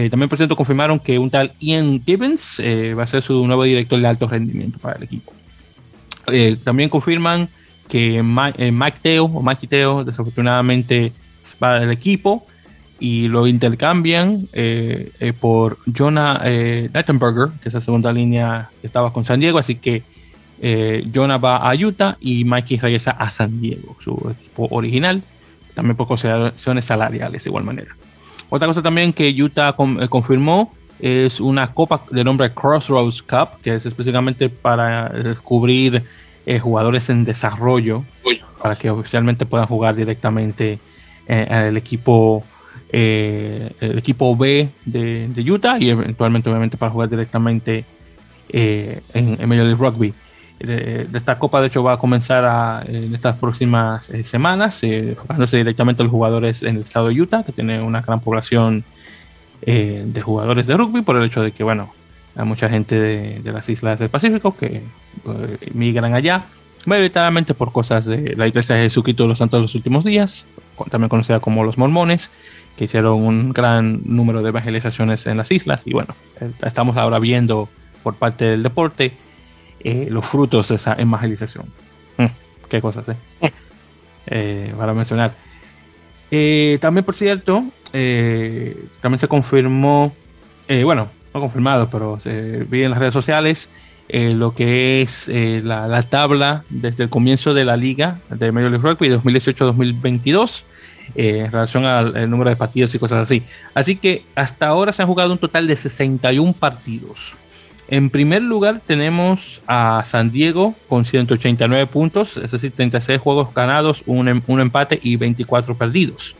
también por cierto confirmaron que un tal Ian Gibbons va a ser su nuevo director de alto rendimiento para el equipo. también confirman que Mike, Teo o Mike Teo desafortunadamente va del equipo y lo intercambian eh, eh, por Jonah eh, que es la segunda línea que estaba con San Diego, así que eh, Jonah va a Utah y Mikey regresa a San Diego, su equipo original, también por consideraciones salariales de igual manera. Otra cosa también que Utah confirmó es una copa de nombre Crossroads Cup, que es específicamente para descubrir jugadores en desarrollo, para que oficialmente puedan jugar directamente en el equipo eh, el equipo B de, Utah y eventualmente obviamente para jugar directamente eh, en, Major League Rugby. Esta copa de hecho va a comenzar en estas próximas eh, semanas, enfocándose directamente a los jugadores en el estado de Utah, que tiene una gran población de jugadores de rugby, por el hecho de que, bueno, hay mucha gente de, las islas del Pacífico que migran allá, mayoritariamente por cosas de la iglesia de Jesucristo de los Santos de los Últimos Días, también conocida como los mormones, que hicieron un gran número de evangelizaciones en las islas. Y bueno, eh, estamos ahora viendo por parte del deporte eh, los frutos de esa evangelización. Mm, qué cosas, ¿eh? eh para mencionar. también, por cierto, también se confirmó, bueno, no confirmado, pero se vi en las redes sociales lo que es la, la, tabla desde el comienzo de la liga de Major League Rugby 2018-2022 eh, en relación al número de partidos y cosas así. Así que hasta ahora se han jugado un total de 61 partidos. En primer lugar tenemos a San Diego con 189 puntos, es decir, 36 juegos ganados, un, em, un empate y 24 perdidos.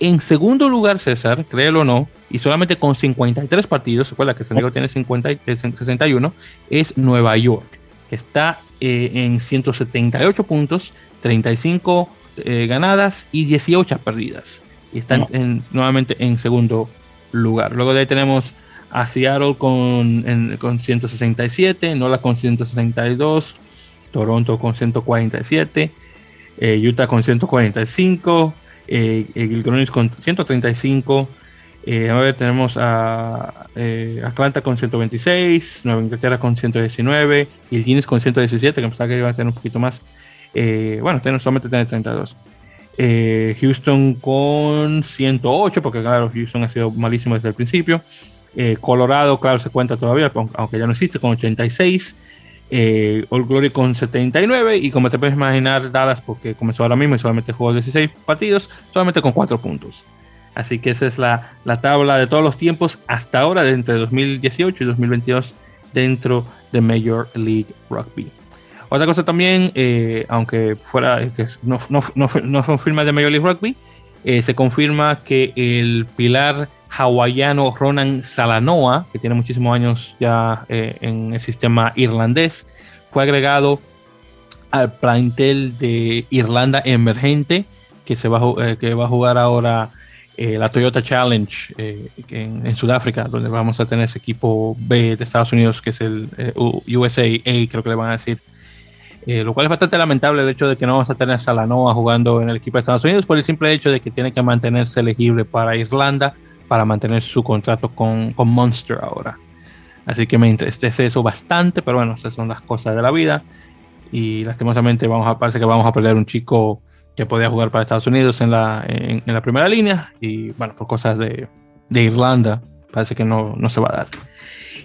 En segundo lugar, César, créelo o no, y solamente con 53 partidos, recuerda que San Diego tiene 50, 61, es Nueva York, que está eh, en 178 puntos, 35 eh, ganadas y 18 perdidas. Y están nuevamente en segundo lugar. Luego de ahí tenemos a Seattle con, con 167, Nola con 162, Toronto con 147, eh, Utah con 145, eh, Gilgronis con 135. Eh, a ver, tenemos a Atlanta con 126, Nueva Inglaterra con 119 y Guinness con 117, que pensaba que iba a tener un poquito más. Eh, bueno, solamente tiene 32. Eh, Houston con 108, porque claro, Houston ha sido malísimo desde el principio. Eh, Colorado, claro, se cuenta todavía, aunque ya no existe, con 86. Eh, All Glory con 79 y como te puedes imaginar Dallas porque comenzó ahora mismo y solamente jugó 16 partidos solamente con 4 puntos así que esa es la, la, tabla de todos los tiempos hasta ahora entre 2018 y 2022 dentro de Major League Rugby otra cosa también, eh, aunque fuera que no, no, no, no confirma de Major League Rugby, eh, se confirma que el pilar hawaiano Ronan Salanoa, que tiene muchísimos años ya eh, en el sistema irlandés, fue agregado al plantel de Irlanda emergente, que, se va, a, a jugar ahora la Toyota Challenge en, Sudáfrica, donde vamos a tener ese equipo B de Estados Unidos, que es el USA creo que le van a decir. Eh, lo cual es bastante lamentable el hecho de que no vamos a tener a Salanoa jugando en el equipo de Estados Unidos por el simple hecho de que tiene que mantenerse elegible para Irlanda para mantener su contrato con, con Monster ahora. Así que me entristece eso bastante, pero bueno, esas son las cosas de la vida. Y lastimosamente vamos a, parece que vamos a perder un chico que podía jugar para Estados Unidos en la, en, la primera línea. Y bueno, por cosas de, de Irlanda, parece que no, no se va a dar.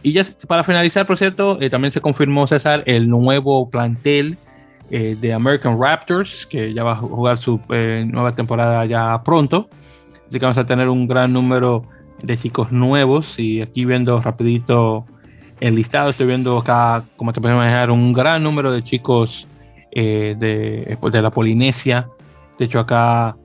Y ya para finalizar, por cierto, eh, también se confirmó, César, el nuevo plantel eh, de American Raptors, que ya va a jugar su eh, nueva temporada ya pronto. Así que vamos a tener un gran número de chicos nuevos. Y aquí viendo rapidito el listado, estoy viendo acá, como te puedes imaginar, un gran número de chicos de, de la Polinesia. De hecho, acá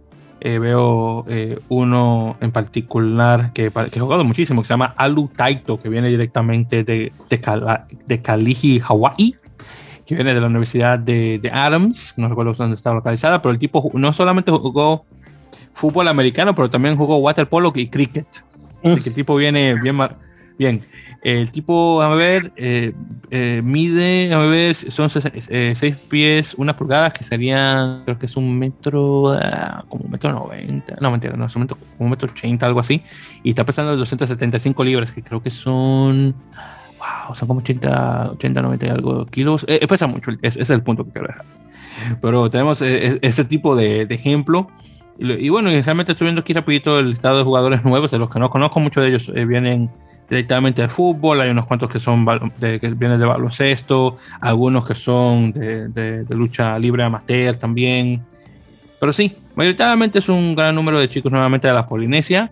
eh, veo eh, uno en particular que, que, he jugado muchísimo, que se llama Alu Taito, que viene directamente de, de, de Kaliji, Hawaii, que viene de la Universidad de, de, Adams, no recuerdo dónde está localizada, pero el tipo no solamente jugó fútbol americano, pero también jugó waterpolo y cricket. Así que el tipo viene bien, Bien, el tipo, a ver, eh, eh, mide, a ver, son 6 eh, pies, una pulgada, que serían, creo que es un metro, ah, como un metro 90, no mentira, no, es un metro, un metro 80, algo así, y está pesando 275 libras, que creo que son, wow, son como 80, 80, 90 y algo kilos, pesa mucho, ese es el punto que quiero dejar. Pero tenemos ese tipo de, de ejemplo. Y, bueno, inicialmente estoy viendo aquí rapidito el estado de jugadores nuevos, de los que no conozco, muchos de ellos vienen directamente de fútbol, hay unos cuantos que son de, que vienen de baloncesto, algunos que son de, de, lucha libre amateur también. Pero sí, mayoritariamente es un gran número de chicos nuevamente de la Polinesia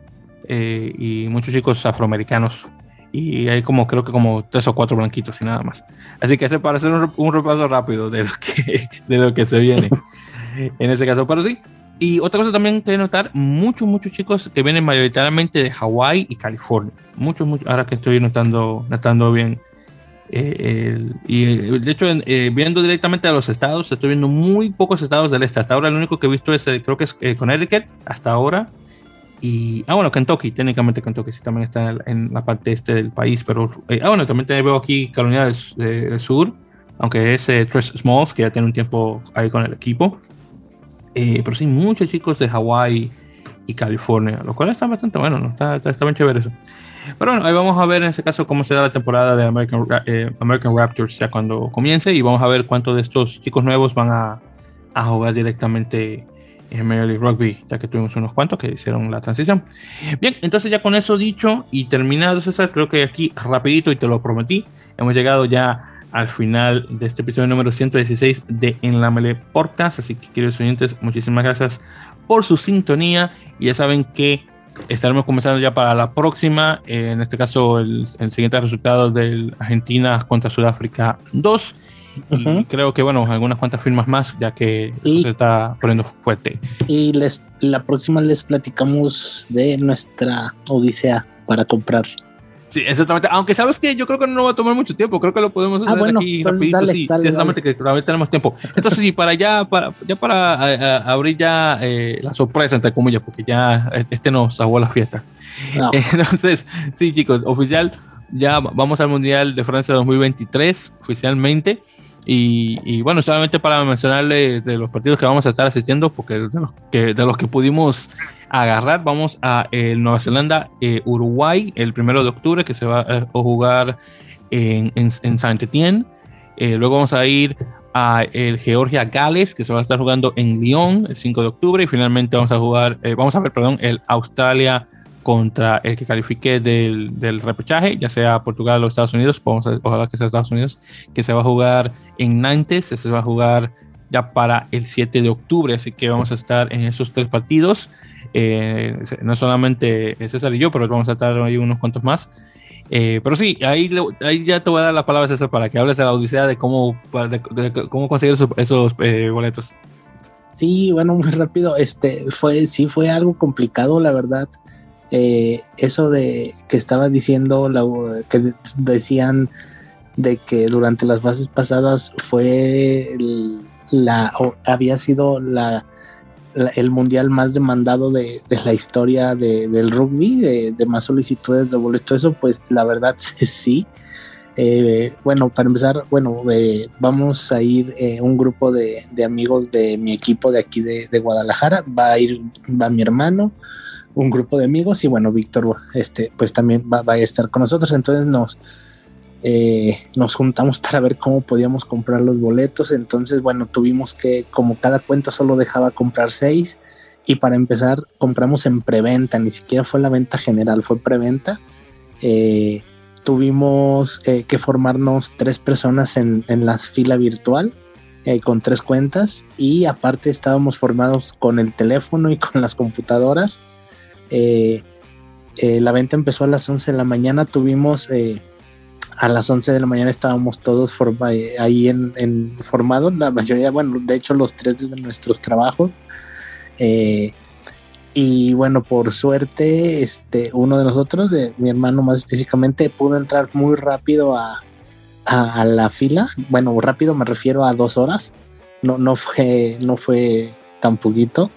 eh, y muchos chicos afroamericanos. Y hay como, creo que como tres o cuatro blanquitos y nada más. Así que ese para hacer un, un repaso rápido de lo que, de lo que se viene en ese caso. Pero sí, y otra cosa también que notar, muchos, muchos chicos que vienen mayoritariamente de Hawái y California. Muchos, muchos, ahora que estoy notando, notando bien. Eh, y de hecho, eh, viendo directamente a los estados, estoy viendo muy pocos estados del este. Hasta ahora, el único que he visto es, eh, creo que es Connecticut, hasta ahora. Y, ah, bueno, Kentucky, técnicamente Kentucky sí también está en, la parte este del país. Pero, ah, bueno, también veo aquí Carolina del, Sur, aunque es Tres Smalls, que ya tiene un tiempo ahí con el equipo. Eh, pero sí, muchos chicos de Hawái y California, lo cual está bastante bueno, ¿no? está, está, bien chévere eso. Pero bueno, ahí vamos a ver en ese caso cómo será la temporada de American, eh, American Raptors ya cuando comience y vamos a ver cuántos de estos chicos nuevos van a, a jugar directamente en Major League Rugby, ya que tuvimos unos cuantos que hicieron la transición. Bien, entonces ya con eso dicho y terminado, César, creo que aquí rapidito y te lo prometí, hemos llegado ya al final de este episodio número 116 de En la Mele Podcast. Así que, queridos oyentes, muchísimas gracias por su sintonía. Y ya saben que estaremos comenzando ya para la próxima. Eh, en este caso, el, siguiente resultado de Argentina contra Sudáfrica 2. Y creo que, bueno, algunas cuantas firmas más, ya que se está poniendo fuerte. Y les, la próxima les platicamos de nuestra odisea para comprar Sí, exactamente. Aunque sabes que yo creo que no va a tomar mucho tiempo. Creo que lo podemos ah, hacer aquí rapidito. sí, exactamente, que todavía tenemos tiempo. Entonces, sí, para ya, para, ya para abrir ya eh, la sorpresa, entre comillas, porque ya este nos aguó las fiestas. Entonces, sí, chicos, oficial, ya vamos al Mundial de Francia 2023, oficialmente. Y, y, bueno, solamente para mencionarle de los partidos que vamos a estar asistiendo, porque de los que, de los que pudimos agarrar, vamos a el Nueva Zelanda, eh, Uruguay, el primero de octubre, que se va a jugar en, en, Saint Etienne. Eh, luego vamos a ir a el Georgia Gales, que se va a estar jugando en Lyon el 5 de octubre. Y finalmente vamos a jugar, eh, vamos a ver, perdón, el Australia contra el que califique del, del, repechaje, ya sea Portugal o Estados Unidos, vamos a, ojalá que sea Estados Unidos, que se va a jugar en Nantes, se va a jugar ya para el 7 de octubre, así que vamos a estar en esos tres partidos. Eh, no solamente César y yo, pero vamos a estar ahí unos cuantos más. Eh, pero sí, ahí, ahí ya te voy a dar la palabra, César, para que hables de la odisea de cómo, cómo conseguir esos, eh, boletos. Sí, bueno, muy rápido. Este fue, sí fue algo complicado, la verdad. eso de que estaba diciendo, que decían de que durante las fases pasadas fue la, había sido la el mundial más demandado de, la historia del rugby, de, más solicitudes de boleto, eso pues la verdad sí. Eh, bueno, para empezar, bueno, eh, vamos a ir eh, un grupo de, amigos de mi equipo de aquí de, Guadalajara, va a ir, va mi hermano, un grupo de amigos y bueno, Víctor, este, pues también va, va a estar con nosotros, entonces nos, eh, nos juntamos para ver cómo podíamos comprar los boletos. Entonces, bueno, tuvimos que, como cada cuenta solo dejaba comprar seis, y para empezar, compramos en preventa, ni siquiera fue la venta general, fue preventa. Eh, tuvimos eh, que formarnos tres personas en, la fila virtual. con tres cuentas y aparte estábamos formados con el teléfono y con las computadoras. la venta empezó a las 11 de la mañana, tuvimos a las 11 de la mañana estábamos todos eh, ahí en, formados, la mayoría, bueno, de hecho los tres de nuestros trabajos. Eh, y bueno, por suerte, este, uno de nosotros, mi hermano más específicamente, pudo entrar muy rápido a, la fila. Bueno, rápido me refiero a dos horas. No, no fue, no fue tan poquito.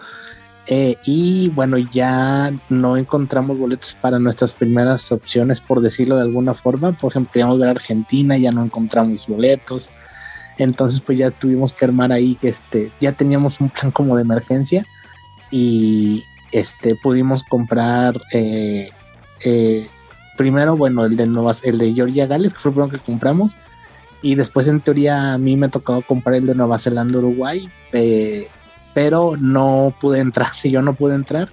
Eh, y bueno, ya no encontramos boletos para nuestras primeras opciones, por decirlo de alguna forma. Por ejemplo, queríamos ver Argentina, ya no encontramos boletos. Entonces, pues ya tuvimos que armar ahí que este, ya teníamos un plan como de emergencia y este pudimos comprar eh, eh, primero, bueno, el de Nueva, el de Georgia Gales, que fue el primero que compramos, y después en teoría a mí me tocó comprar el de Nueva Zelanda Uruguay, eh, pero no pude entrar, yo no pude entrar.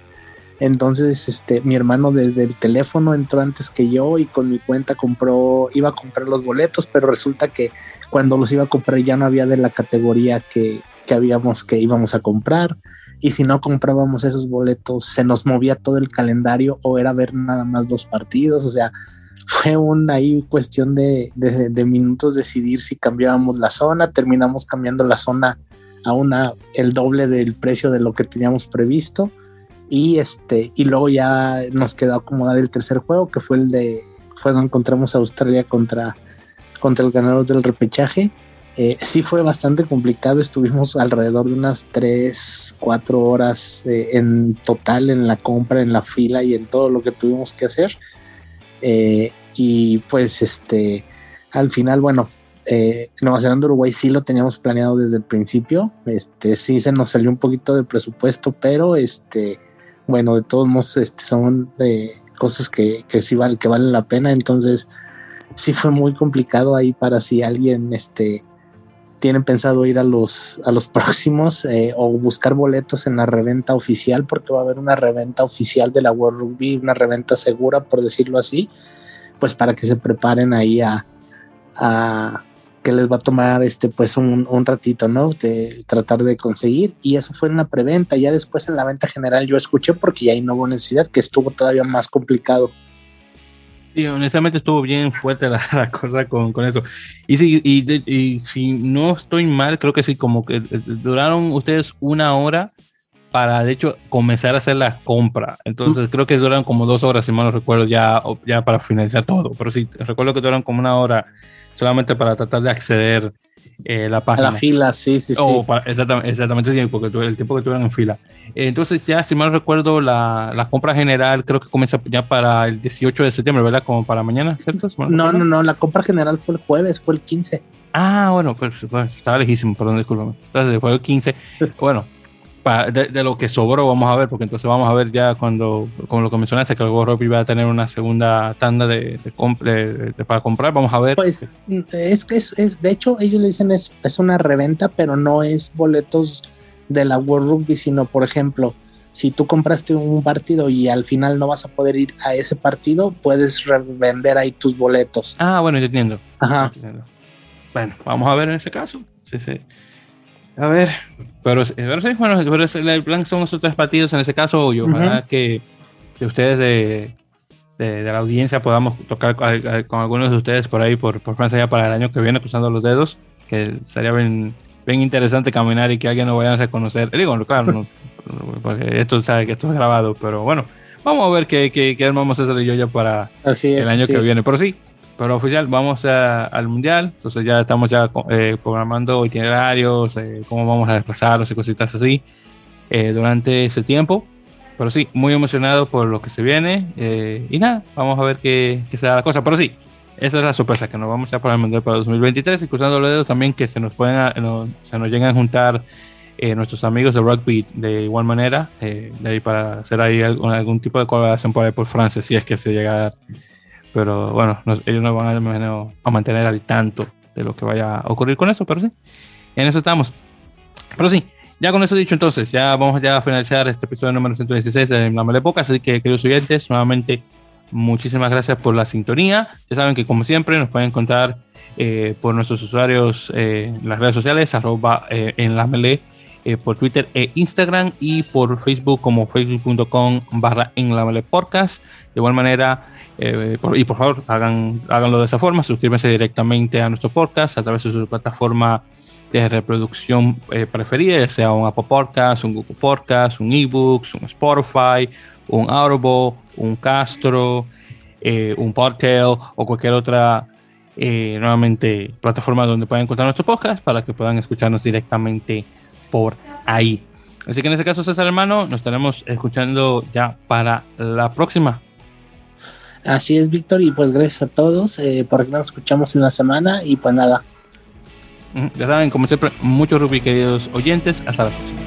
Entonces, este, mi hermano desde el teléfono entró antes que yo y con mi cuenta compró, iba a comprar los boletos, pero resulta que cuando los iba a comprar ya no había de la categoría que, que habíamos que íbamos a comprar. Y si no comprábamos esos boletos se nos movía todo el calendario o era ver nada más dos partidos, o sea, fue una ahí cuestión de, de, minutos decidir si cambiábamos la zona, terminamos cambiando la zona a una el doble del precio de lo que teníamos previsto y este y luego ya nos quedó acomodar el tercer juego que fue el de fue donde encontramos a Australia contra contra el ganador del repechaje eh, sí fue bastante complicado, estuvimos alrededor de unas 3, 4 horas eh, en total en la compra, en la fila y en todo lo que tuvimos que hacer. Eh, y pues este, al final, bueno, Nueva Zelanda, Uruguay sí lo teníamos planeado desde el principio, este, sí se nos salió un poquito de presupuesto, pero este, bueno, de todos modos, este, son cosas que, que sí valen, que valen la pena, entonces sí fue muy complicado ahí para si alguien, este, tienen pensado ir a los, a los próximos eh, o buscar boletos en la reventa oficial, porque va a haber una reventa oficial de la World Rugby, una reventa segura, por decirlo así, pues para que se preparen ahí a que les va a tomar este pues un, un, ratito, ¿no? De tratar de conseguir. Y eso fue en la preventa. Ya después en la venta general yo escuché porque ya ahí no hubo necesidad, que estuvo todavía más complicado. Sí, honestamente estuvo bien fuerte la, cosa con, con, eso. Y si, y, si no estoy mal, creo que sí, como que eh, duraron ustedes una hora para, de hecho, comenzar a hacer la compra. Entonces, creo que duraron como dos horas, si mal no recuerdo, ya, ya para finalizar todo. Pero sí, recuerdo que duraron como una hora solamente para tratar de acceder eh, la página. La fila, sí, sí, sí. exactamente, exactamente, sí, porque el tiempo que tuvieron en fila. entonces, ya, si mal recuerdo, la, la, compra general creo que comienza ya para el 18 de septiembre, ¿verdad? Como para mañana, ¿cierto? no, no, no, la compra general fue el jueves, fue el 15. Ah, bueno, pues, pues estaba lejísimo, perdón, discúlpame. Entonces, fue el 15. bueno, de, lo que sobró, vamos a ver, porque entonces vamos a ver ya cuando, como lo que mencionaste, que el Gorro va a tener una segunda tanda de, de, para comprar, vamos a ver. Pues es que es, es, de hecho, ellos le dicen es, es una reventa, pero no es boletos de la World Rugby, sino por ejemplo, si tú compraste un partido y al final no vas a poder ir a ese partido, puedes revender ahí tus boletos. Ah, bueno, entiendo. Ajá. Bueno, vamos a ver en ese caso. Sí, sí. A ver, pero, pero sí, bueno, pero el plan son esos tres partidos en ese caso, y ojalá que, que, ustedes de, de, la audiencia podamos tocar con, algunos de ustedes por ahí, por, por, Francia, ya para el año que viene, cruzando los dedos, que sería bien, bien interesante caminar y que alguien nos vaya a reconocer. Digo, claro, no, porque esto sabe que esto es grabado, pero bueno, vamos a ver qué, qué, qué armamos eso de yo ya para el año que viene. Pero sí, pero oficial, vamos al mundial. Entonces ya estamos ya eh, programando itinerarios, eh, cómo vamos a desplazarnos y cositas así eh, durante ese tiempo. Pero sí, muy emocionado por lo que se viene. y nada, vamos a ver qué, qué será la cosa. Pero sí, esa es la sorpresa, que nos vamos a para el mundial para 2023 y cruzando los dedos también que se nos pueden, se nos lleguen a juntar nuestros amigos de rugby de igual manera, de ahí para hacer ahí algún, algún, tipo de colaboración por ahí por Francia, si es que se llega a pero bueno, ellos nos van a, mantener al tanto de lo que vaya a ocurrir con eso, pero sí, en eso estamos. Pero sí, ya con eso dicho entonces, ya vamos a finalizar este episodio número 116 de La Mala Época, así que queridos oyentes, nuevamente muchísimas gracias por la sintonía. Ya saben que como siempre nos pueden encontrar eh, por nuestros usuarios eh, en las redes sociales, arroba eh, en la Mele, por Twitter e Instagram y por Facebook como facebook.com barra en Podcast. De igual manera, eh, y por favor, hagan, háganlo de esa forma, suscríbanse directamente a nuestro podcast a través de su plataforma de reproducción eh, preferida, ya sea un Apple Podcast, un Google Podcast, un eBooks, un Spotify, un Audible, un Castro, eh, un Podtail o cualquier otra nuevamente plataforma donde puedan encontrar nuestro podcast para que puedan escucharnos directamente por ahí. Así que en ese caso, César hermano, nos estaremos escuchando ya para la próxima. Así es, Víctor, y pues gracias a todos eh, por que nos escuchamos en la semana y pues nada. Ya saben, como siempre, muchos Ruby queridos oyentes, hasta la próxima.